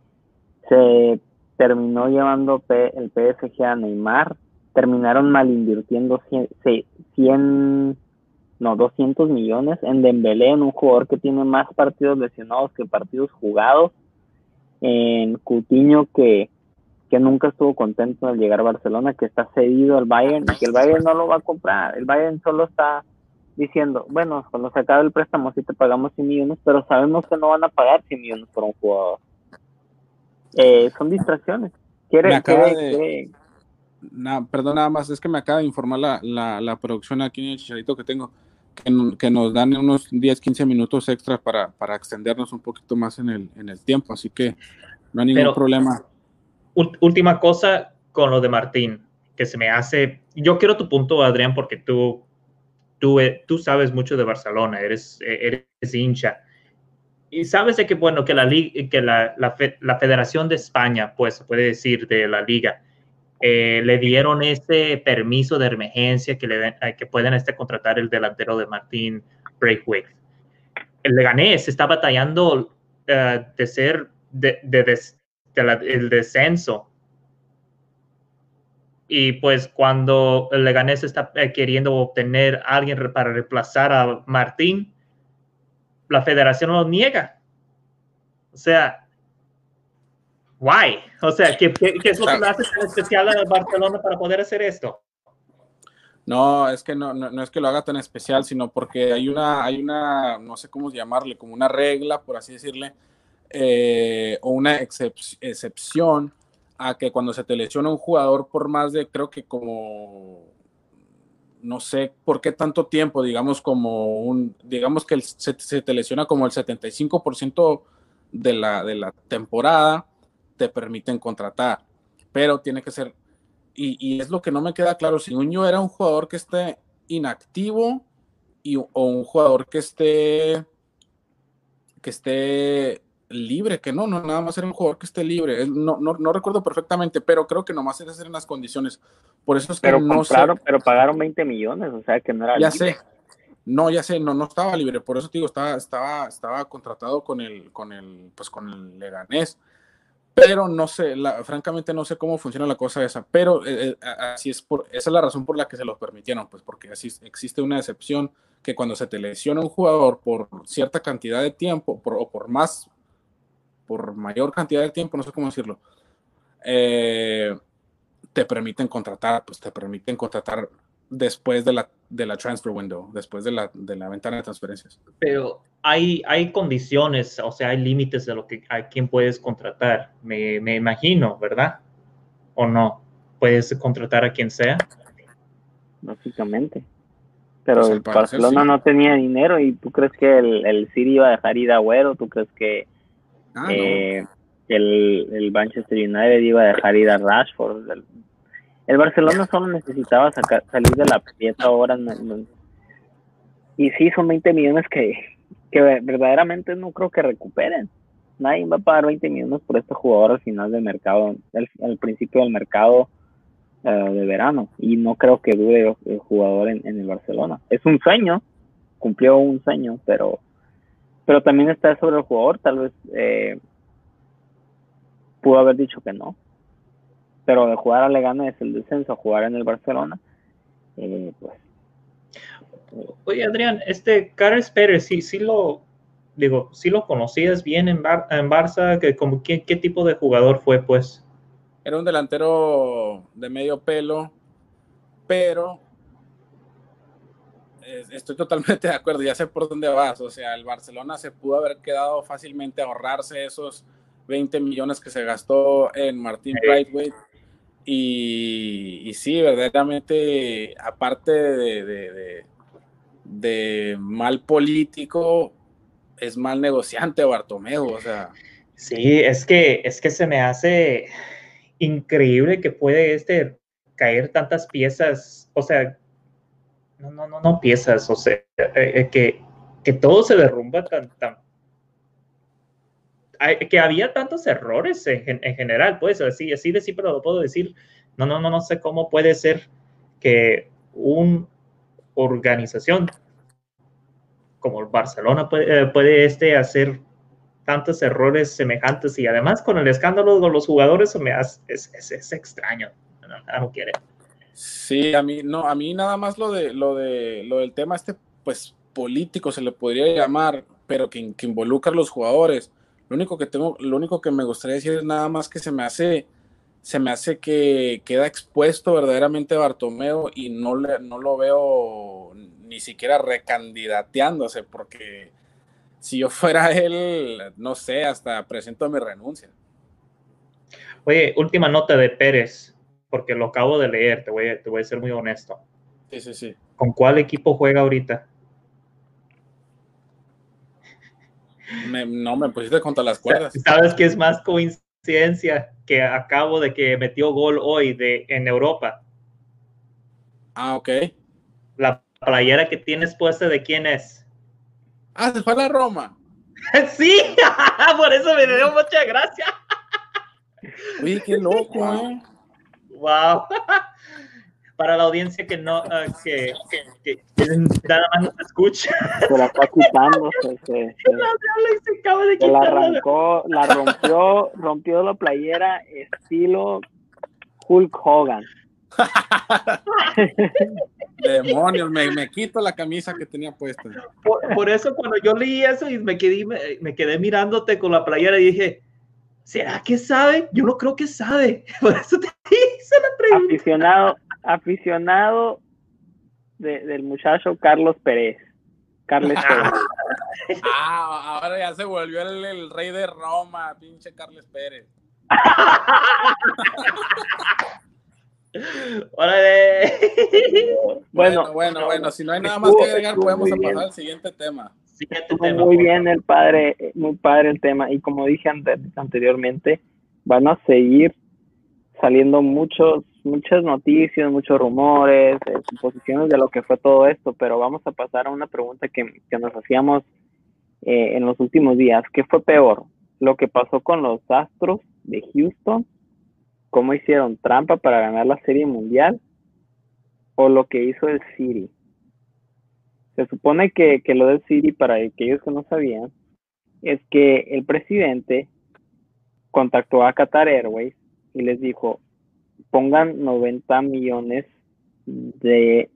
se terminó llevando el PSG a Neymar, terminaron mal invirtiendo 100, no, 200 millones en Dembélé, en un jugador que tiene más partidos lesionados que partidos jugados, en Coutinho que, que nunca estuvo contento al llegar a Barcelona, que está cedido al Bayern y que el Bayern no lo va a comprar, el Bayern solo está diciendo, bueno, cuando se acabe el préstamo sí te pagamos 100 millones, pero sabemos que no van a pagar 100 millones por un jugador. Eh, son distracciones. Quiere, quiere, perdón, nada más, es que me acaba de informar la, la, producción aquí en el chicharito que tengo, que, nos dan unos 10, 15 minutos extra para, para, extendernos un poquito más en el, en el tiempo, así que no hay ningún problema. Última cosa con lo de Martín, que se me hace, yo quiero tu punto, Adrián, porque tú, tú, eh, tú sabes mucho de Barcelona, eres, eres hincha y sabes de que, bueno, que la, que la, la, la, Federación de España, pues se puede decir de la liga, eh, le dieron ese permiso de emergencia que, le eh, que pueden este, contratar el delantero de Martín Breakwick. El Leganés está batallando uh, de ser de, de, de, el descenso. Y pues cuando el Leganés está queriendo obtener a alguien para reemplazar a Martín, la federación lo niega. O sea, why? O sea, ¿qué, es lo que hace tan especial a Barcelona para poder hacer esto? No, es que no, no, es que lo haga tan especial, sino porque hay una, hay una, no sé cómo llamarle, como una regla, por así decirle, eh, o una excepción a que cuando se te lesiona un jugador por más de, creo que como no sé por qué tanto tiempo, digamos como un, digamos que se, te lesiona como el 75% de la, de la temporada, te permiten contratar, pero tiene que ser, y, es lo que no me queda claro, si yo era un jugador que esté inactivo y, o un jugador que esté, que esté libre, que no, no, nada más era un jugador que esté libre. No, no, no recuerdo perfectamente, pero creo que nomás hacer en las condiciones. Por eso es que pero no sé. Pero pagaron 20 millones, o sea que no era Ya sé. No, ya sé, no, no estaba libre, por eso te digo, estaba, estaba, estaba contratado con el, con el, pues con el Leganés. Pero no sé, la, francamente no sé cómo funciona la cosa esa, pero eh, eh, así es por, esa es la razón por la que se los permitieron, pues porque así existe una excepción que cuando se te lesiona un jugador por cierta cantidad de tiempo por, o por más por mayor cantidad de tiempo, no sé cómo decirlo, eh, te permiten contratar, pues te permiten contratar después de la, de la transfer window, después de la, de la ventana de transferencias. Pero hay, hay condiciones, o sea, hay límites de lo que a quién puedes contratar, me, me imagino, ¿verdad? ¿O no? ¿Puedes contratar a quien sea? Básicamente. Pero pues, el Barcelona no tenía dinero y tú crees que el, el City iba a dejar ir a Agüero, tú crees que Ah, eh, el, el, Manchester United iba a dejar ir a Rashford. El, Barcelona solo necesitaba sacar, salir de la pieza ahora. y sí, son 20 millones que, que verdaderamente no creo que recuperen. Nadie va a pagar 20 millones por este jugador al final del mercado, al, principio del mercado eh, de verano. Y no creo que dure el jugador en, en el Barcelona. Es un sueño, cumplió un sueño, pero pero también está sobre el jugador, tal vez eh, pudo haber dicho que no. Pero de jugar a Legana es el descenso, jugar en el Barcelona, eh, pues. Oye, Adrián, este Carlos Pérez, sí, sí lo, digo, sí lo conocías bien en, en Barça, que como, ¿qué, ¿qué tipo de jugador fue, pues? Era un delantero de medio pelo, pero estoy totalmente de acuerdo, ya sé por dónde vas. O sea, el Barcelona se pudo haber quedado fácilmente a ahorrarse esos 20 millones que se gastó en Martín Brightway. Y, sí, verdaderamente, aparte de, de, mal político, es mal negociante Bartomeu. O sea. Sí, es que, es que se me hace increíble que puede este caer tantas piezas. O sea, no, no, no, no piezas, o sea, eh, eh, que, que todo se derrumba tan, tan, que había tantos errores en, en, general, pues así, así de pero lo puedo decir. No, no, no, no sé cómo puede ser que una organización como Barcelona puede, eh, puede, este hacer tantos errores semejantes y además con el escándalo de los jugadores me hace, es, es, extraño. No, no quiere. Sí, a mí no, a mí nada más lo de lo de lo del tema este, pues político se le podría llamar, pero que, que involucra a los jugadores. Lo único que tengo, lo único que me gustaría decir es nada más que se me hace, se me hace que queda expuesto verdaderamente Bartomeo y no le, no lo veo ni siquiera recandidateándose, porque si yo fuera él, no sé, hasta presento mi renuncia. Oye, última nota de Pérez, porque lo acabo de leer, te voy te voy a ser muy honesto. Sí, sí, sí. ¿Con cuál equipo juega ahorita? Me, no, me pusiste contra las cuerdas. ¿Sabes qué es más coincidencia que acabo de que metió gol hoy de, en Europa? Ah, ok. La playera que tienes puesta de quién es. Ah, se fue a la Roma. sí, por eso me dio mucha gracia. Uy, qué loco, ¿eh? Wow. Para la audiencia que no, uh, que, que, que, nada más nos escucha. Se la está quitando. Se, se, se, se acaba de se la arrancó, la rompió, rompió la playera estilo Hulk Hogan. Demonios, me, me, quito la camisa que tenía puesta. Por, por, eso cuando yo leí eso y me quedé, me, me, quedé mirándote con la playera y dije, ¿será que sabe? Yo no creo que sabe. Por eso te hice la pregunta. Aficionado, aficionado de, del muchacho Carlos Pérez. Carles Pérez. ah, ahora ya se volvió el, el rey de Roma, pinche Carles Pérez. Órale. Bueno, bueno, bueno, bueno, si no hay nada más que agregar, podemos pasar al siguiente tema. Siguiente tema. Muy bien el padre, muy padre el tema. Y como dije anteriormente, van a seguir saliendo muchos, muchas noticias, muchos rumores, eh, suposiciones de lo que fue todo esto, pero vamos a pasar a una pregunta que, que nos hacíamos eh, en los últimos días. ¿Qué fue peor? ¿Lo que pasó con los Astros de Houston cómo hicieron trampa para ganar la serie mundial o lo que hizo el City. Se supone que, que lo del City, para aquellos que no sabían, es que el presidente contactó a Qatar Airways y les dijo, pongan 90 millones de,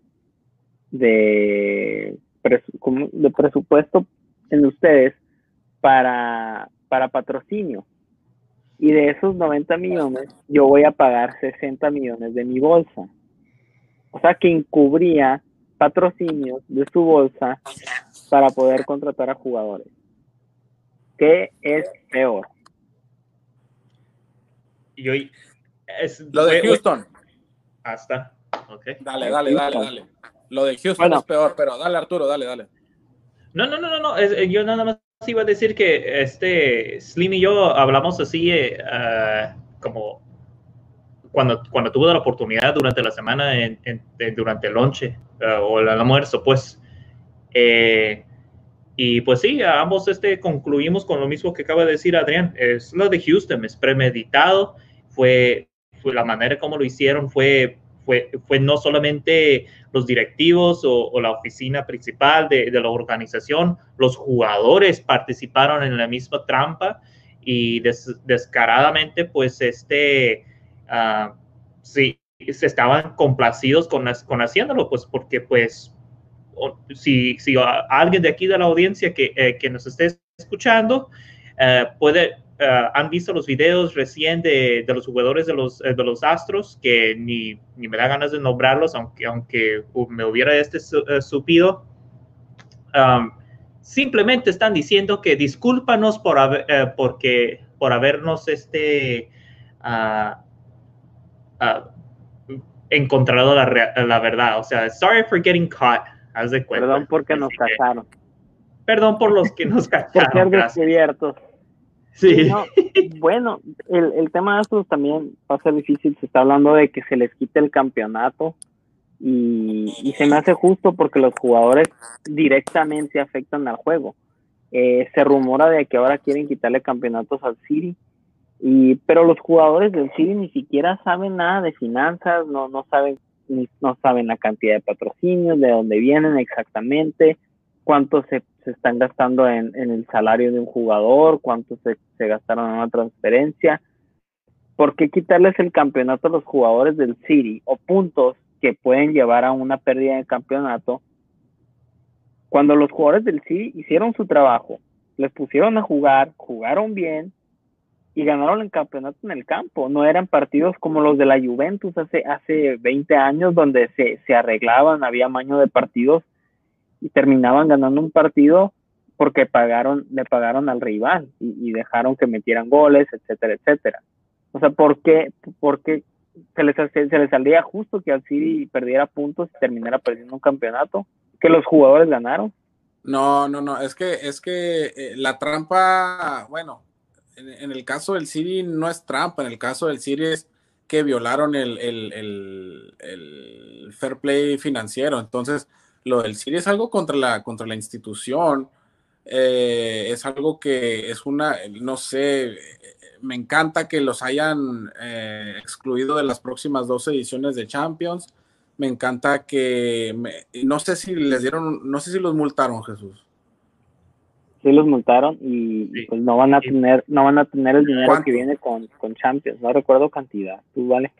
de, presu de presupuesto en ustedes para, para patrocinio y de esos 90 millones yo voy a pagar 60 millones de mi bolsa. O sea que encubría patrocinios de su bolsa para poder contratar a jugadores. ¿Qué es peor? Y hoy es, lo de Houston. Hasta. Okay. Dale, dale, dale, dale. Lo de Houston bueno, es peor, pero dale Arturo, dale, dale. No, no, no, no, no. Es, yo nada más iba a decir que este Slim y yo hablamos así eh, uh, como cuando, cuando tuve la oportunidad durante la semana, en, en, en, durante el lonche uh, o el almuerzo, pues. Eh, y pues sí, ambos este, concluimos con lo mismo que acaba de decir Adrián. Es lo de Houston, es premeditado. Fue, fue la manera como lo hicieron, fue fue, fue, no solamente los directivos o, o la oficina principal de, de, la organización, los jugadores participaron en la misma trampa y des, descaradamente, pues, este, uh, sí, se estaban complacidos con, con haciéndolo, pues, porque, pues, si, si alguien de aquí de la audiencia que, eh, que nos esté escuchando uh, puede Uh, han visto los videos recién de, de los jugadores de los, de los Astros, que ni, ni, me da ganas de nombrarlos, aunque, aunque me hubiera este uh, supido. Um, simplemente están diciendo que discúlpanos por, haber, uh, porque, por habernos este, encontrado la, la, verdad. O sea, sorry for getting caught. Haz de cuenta. Perdón porque nos cacharon. Perdón por los que nos cacharon. por ser descubiertos. Sí. No, bueno, el, el tema de estos también va a ser difícil. Se está hablando de que se les quite el campeonato y, y se me hace justo porque los jugadores directamente afectan al juego. Eh, se rumora de que ahora quieren quitarle campeonatos al City, y, pero los jugadores del City ni siquiera saben nada de finanzas, no, no, saben, no saben la cantidad de patrocinios, de dónde vienen exactamente. Cuánto se, se están gastando en, en, el salario de un jugador, cuánto se, se gastaron en una transferencia. ¿Por qué quitarles el campeonato a los jugadores del City o puntos que pueden llevar a una pérdida de campeonato? Cuando los jugadores del City hicieron su trabajo, les pusieron a jugar, jugaron bien y ganaron el campeonato en el campo. No eran partidos como los de la Juventus hace, hace 20 años donde se, se arreglaban, había maño de partidos y terminaban ganando un partido porque pagaron, le pagaron al rival y, y, dejaron que metieran goles, etcétera, etcétera. O sea, ¿por qué, por qué se, les, se les salía justo que al City perdiera puntos y terminara perdiendo un campeonato? Que los jugadores ganaron. No, no, no, es que, es que eh, la trampa, bueno, en, en, el caso del City no es trampa, en el caso del City es que violaron el, el, el, el fair play financiero. Entonces, lo del City es algo contra la, contra la institución, eh, es algo que es una, no sé, me encanta que los hayan eh, excluido de las próximas dos ediciones de Champions. Me encanta que, me, no sé si les dieron, no sé si los multaron, Jesús. Sí los multaron y sí. pues no van a tener, no van a tener el dinero ¿Cuánto? que viene con, con Champions. No recuerdo cantidad. Tú vale.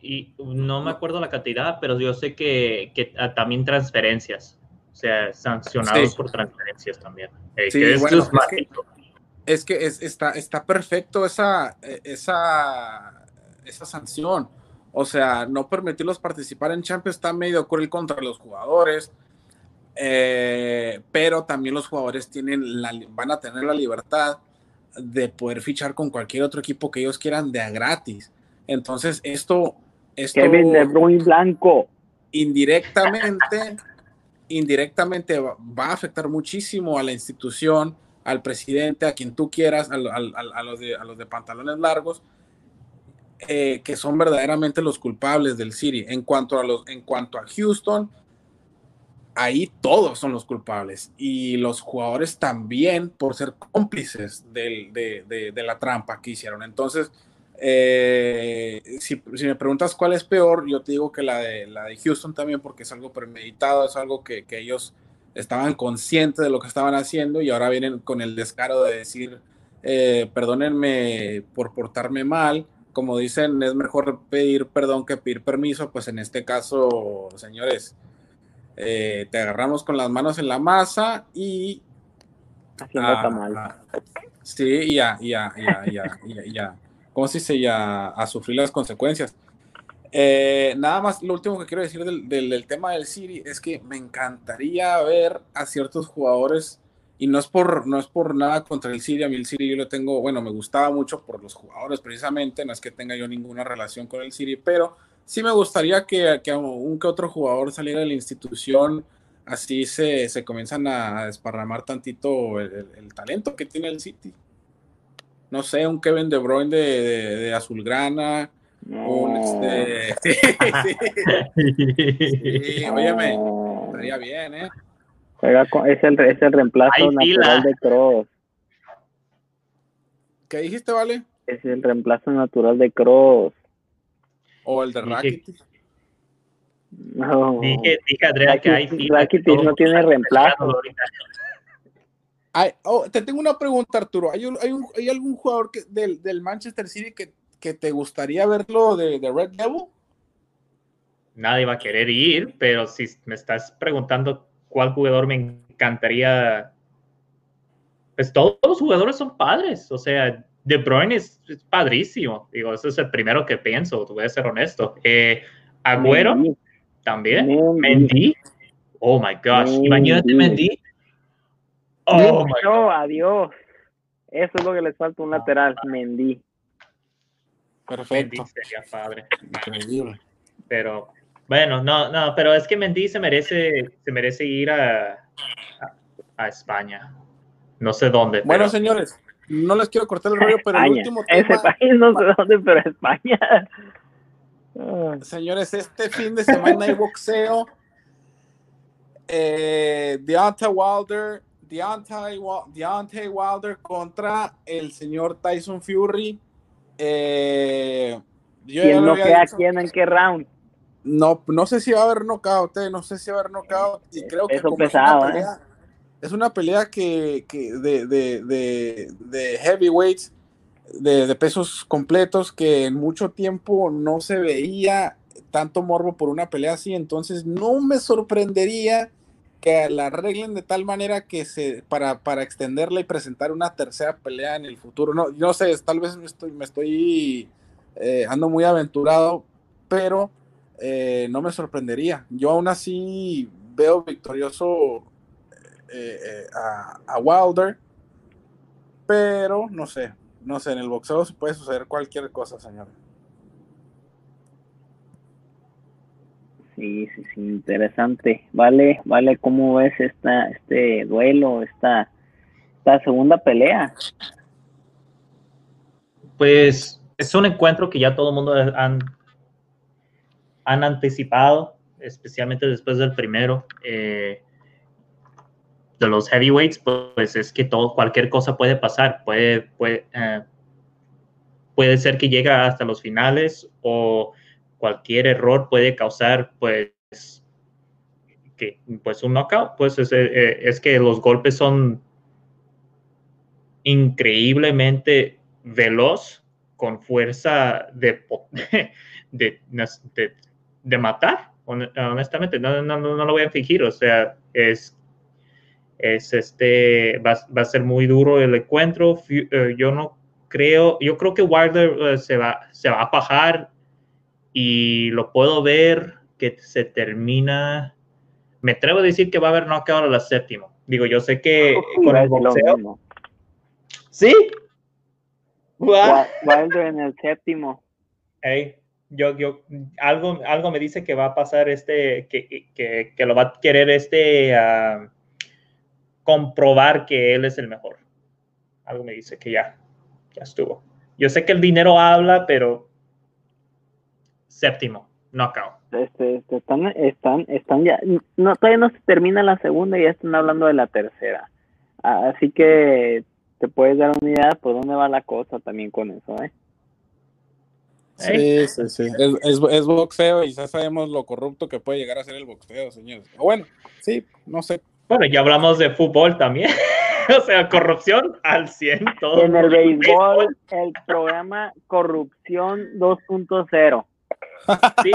Y, y, no me acuerdo la cantidad, pero yo sé que, que ah, también transferencias, o sea, sancionados sí. por transferencias también. Eh, sí, que bueno, es, que, es que es, está, está perfecto esa, esa, esa sanción. O sea, no permitirlos participar en Champions está medio cruel contra los jugadores, eh, pero también los jugadores tienen la, van a tener la libertad de poder fichar con cualquier otro equipo que ellos quieran de a gratis. Entonces, esto, esto Kevin De Bruyne blanco. Indirectamente, indirectamente va, a afectar muchísimo a la institución, al presidente, a quien tú quieras, a, a, a los, de, a los de pantalones largos, eh, que son verdaderamente los culpables del City. En cuanto a los, en cuanto a Houston, ahí todos son los culpables y los jugadores también por ser cómplices de, de, de, de la trampa que hicieron. Entonces, eh, si, si, me preguntas cuál es peor, yo te digo que la de, la de Houston también, porque es algo premeditado, es algo que, que, ellos estaban conscientes de lo que estaban haciendo y ahora vienen con el descaro de decir, eh, perdónenme por portarme mal. Como dicen, es mejor pedir perdón que pedir permiso, pues en este caso, señores, eh, te agarramos con las manos en la masa y... Haciendo ah. Ah, sí, ya, ya, ya, ya, ya, ya. ¿Cómo se dice? Ya a sufrir las consecuencias. Eh, nada más, lo último que quiero decir del, del, del, tema del City es que me encantaría ver a ciertos jugadores, y no es por, no es por nada contra el City, a mí el City yo lo tengo, bueno, me gustaba mucho por los jugadores precisamente, no es que tenga yo ninguna relación con el City, pero sí me gustaría que, que un que otro jugador saliera de la institución, así se, se comienzan a desparramar tantito el, el, el talento que tiene el City no sé, un Kevin De Bruyne de, de, de Azulgrana, no. un este. Sí, sí. sí óyeme, estaría bien, ¿eh? Juega con, es, el, es el reemplazo Ay, natural fila. de Cross. ¿Qué dijiste, Vale? Es el reemplazo natural de Cross. O el de Rakitic. No. Dije, dije Andrea, que hay. Rakitic no tiene reemplazo. Oh, te tengo una pregunta, Arturo. ¿Hay, un, hay, un, hay algún jugador que, del, del, Manchester City que, que, te gustaría verlo de, de, Red Devil? Nadie va a querer ir, pero si me estás preguntando cuál jugador me encantaría, pues todos los jugadores son padres. O sea, De Bruyne es, es padrísimo. Digo, ese es el primero que pienso, voy a ser honesto. Eh, Agüero Mendy. también. Mendy. Mendy. Oh my gosh. Mendy. Imagínate Mendy Oh, no, adiós. Eso es lo que les falta un lateral, Mendy. Perfecto. Mendy sería padre. Increíble. Pero bueno, no, no, pero es que Mendy se merece, se merece ir a, a, a España. No sé dónde. Bueno, pero... señores, no les quiero cortar el rollo, pero España. el último tema... Ese país no sé dónde, pero España. Señores, este fin de semana hay boxeo. Eh, Deontay Wilder Deontay, Deontay Wilder contra el señor Tyson Fury. Eh, yo ¿Quién no queda quién en qué round? no, no sé si va a haber knockout, eh, no sé si va a haber knockout. Y creo que Peso pesado, es, una pelea, es una pelea que, que de, de, de, de heavyweights, de, de pesos completos, que en mucho tiempo no se veía tanto morbo por una pelea así. Entonces no me sorprendería que la arreglen de tal manera que se para, para extenderla y presentar una tercera pelea en el futuro. No, no sé, tal vez me estoy, me eh, ando muy aventurado, pero eh, no me sorprendería. Yo aún así veo victorioso eh, a, a, Wilder, pero no sé, no sé, en el boxeo puede suceder cualquier cosa, señor. Sí, sí, sí, interesante. Vale, vale, ¿cómo ves esta, este duelo, esta, esta segunda pelea? Pues es un encuentro que ya todo el mundo han, han anticipado, especialmente después del primero. Eh, de los heavyweights, pues es que todo, cualquier cosa puede pasar. Puede, puede, eh, puede ser que llegue hasta los finales o cualquier error puede causar, pues, que, pues un knockout. Pues es, eh, es que los golpes son increíblemente veloz, con fuerza de, de, de, matar, honestamente, no, no, no, lo voy a fingir, o sea, es, es este, va, va a ser muy duro el encuentro, eh, yo no creo, yo creo que Wilder se, va, se va a bajar y lo puedo ver que se termina, me atrevo a decir que va a haber knockout a la séptima, digo, yo sé que con el boxeo, ¿sí? Wilder en el séptimo. Hey, yo, yo, algo, algo me dice que va a pasar este, que, que, que lo va a querer este uh, comprobar que él es el mejor. Algo me dice que ya, ya estuvo. Yo sé que el dinero habla, pero séptimo, knockout. Este, este, están, están, están ya, no, todavía no se termina la segunda y ya están hablando de la tercera. Así que te puedes dar una idea por dónde va la cosa también con eso, ¿eh? Sí, sí, sí. Es, es, es, boxeo y ya sabemos lo corrupto que puede llegar a ser el boxeo, señores. Bueno, sí, no sé. Bueno, ya hablamos de fútbol también. o sea, corrupción al 100. Todo en el béisbol, el programa Corrupción 2.0. Sí,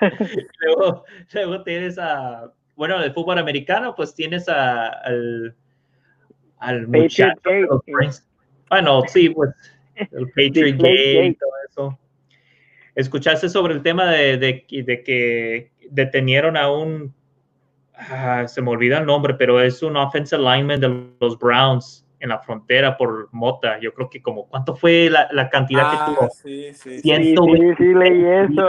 luego, luego, tienes a, bueno, el fútbol americano, pues tienes a, al al muchacho. Bueno, sí, pues el Patriot Gate y todo eso. ¿Escuchaste sobre el tema de, de, de que detenieron a un, ah, se me olvida el nombre, pero es un offensive lineman de los Browns en la frontera por Mota. Yo creo que como, ¿cuánto fue la, la cantidad ah, que tuvo? Sí, sí, sí, sí, sí, leí eso.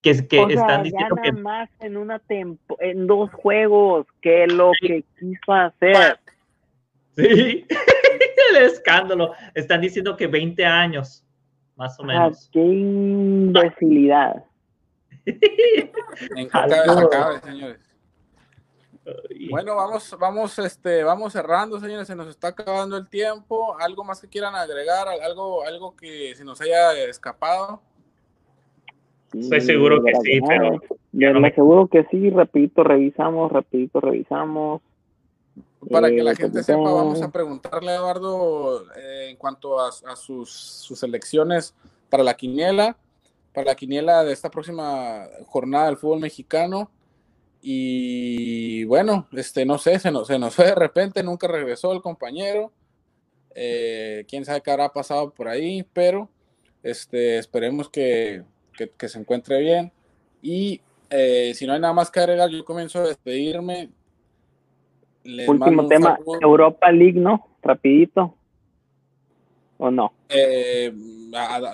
Que, que o sea, están diciendo que más en una tempo, en dos juegos que lo sí. que quiso hacer. Sí, el escándalo. Están diciendo que 20 años, más o menos. Ah, qué imbecilidad. en acabe, señores. Bueno, vamos, vamos, este, vamos cerrando, señores. Se nos está acabando el tiempo. ¿Algo más que quieran agregar? ¿Algo, algo que se nos haya escapado? Estoy seguro que sí, pero... Yo no me aseguro que sí, rapidito revisamos, rapidito revisamos. Para que la gente sepa, vamos a preguntarle a Eduardo eh, en cuanto a, a sus, sus, elecciones para la quiniela, para la quiniela de esta próxima jornada del fútbol mexicano. Y bueno, este, no sé, se nos, se nos fue de repente, nunca regresó el compañero. Eh, quién sabe qué habrá pasado por ahí, pero este, esperemos que, que, que se encuentre bien. Y eh, si no hay nada más que agregar, yo comienzo a despedirme. Les Último tema, saludo. Europa League, ¿no? Rapidito. ¿O no? Eh,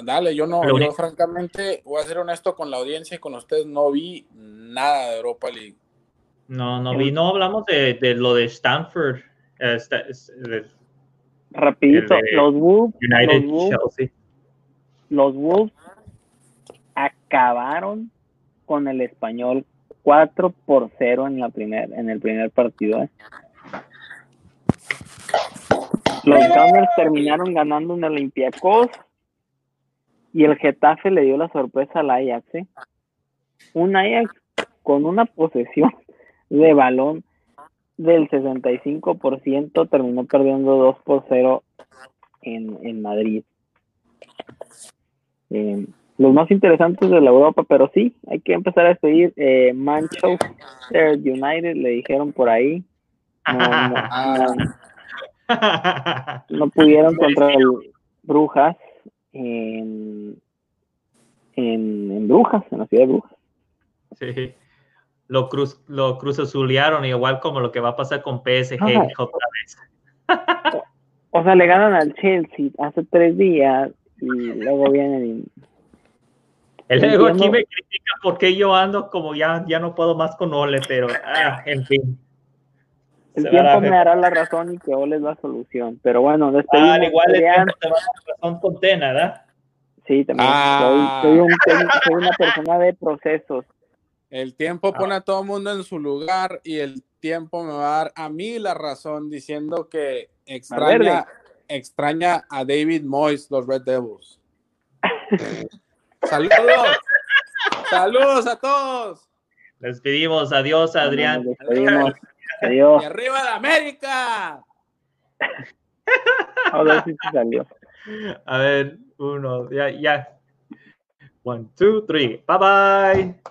dale, yo no, yo francamente, voy a ser honesto con la audiencia y con ustedes, no vi nada de Europa League. No, no vi, no hablamos de, de lo de Stanford. Sta, de, Rapidito, de los Wolves, United los Wolves, Chelsea. los Wolves acabaron con el español 4 por 0 en la primer, en el primer partido. ¿eh? Los Gunners terminaron ganando en Olympiacos Y el Getafe le dio la sorpresa al Ajax, ¿eh? Un Ajax con una posesión de balón del 65% terminó perdiendo 2 por 0 en, en Madrid. Eh, los más interesantes de la Europa, pero sí, hay que empezar a despedir. Eh, Manchester United le dijeron por ahí. No, no, no, no pudieron contra el Brujas en, en, en Brujas, en la ciudad de Brujas. Sí. Lo, cruz, lo cruz azulearon, igual como lo que va a pasar con PSG Ajá. otra vez. O sea, le ganan al Chelsea hace tres días y luego vienen y El ego aquí me critica porque yo ando como ya, ya no puedo más con Ole, pero ah, en fin. el Se tiempo me dar- dará la razón y que Ole es la solución. Pero bueno, despedimos. Ah, al igual el tiempo te va a dar razón con Tena, ¿verdad? Sí, también. Ah. Soy, soy, un soy una persona de procesos. El tiempo pone a todo el mundo en su lugar y el tiempo me va a dar a mí la razón diciendo que extraña, extraña a David Moyes, los Red Devils. Saludos. Saludos a todos. Les pedimos adiós, Adrián. Despedimos. Adiós. Y arriba de América. A ver si se salió. A ver, uno, ya, ya. One, two, three. Bye bye.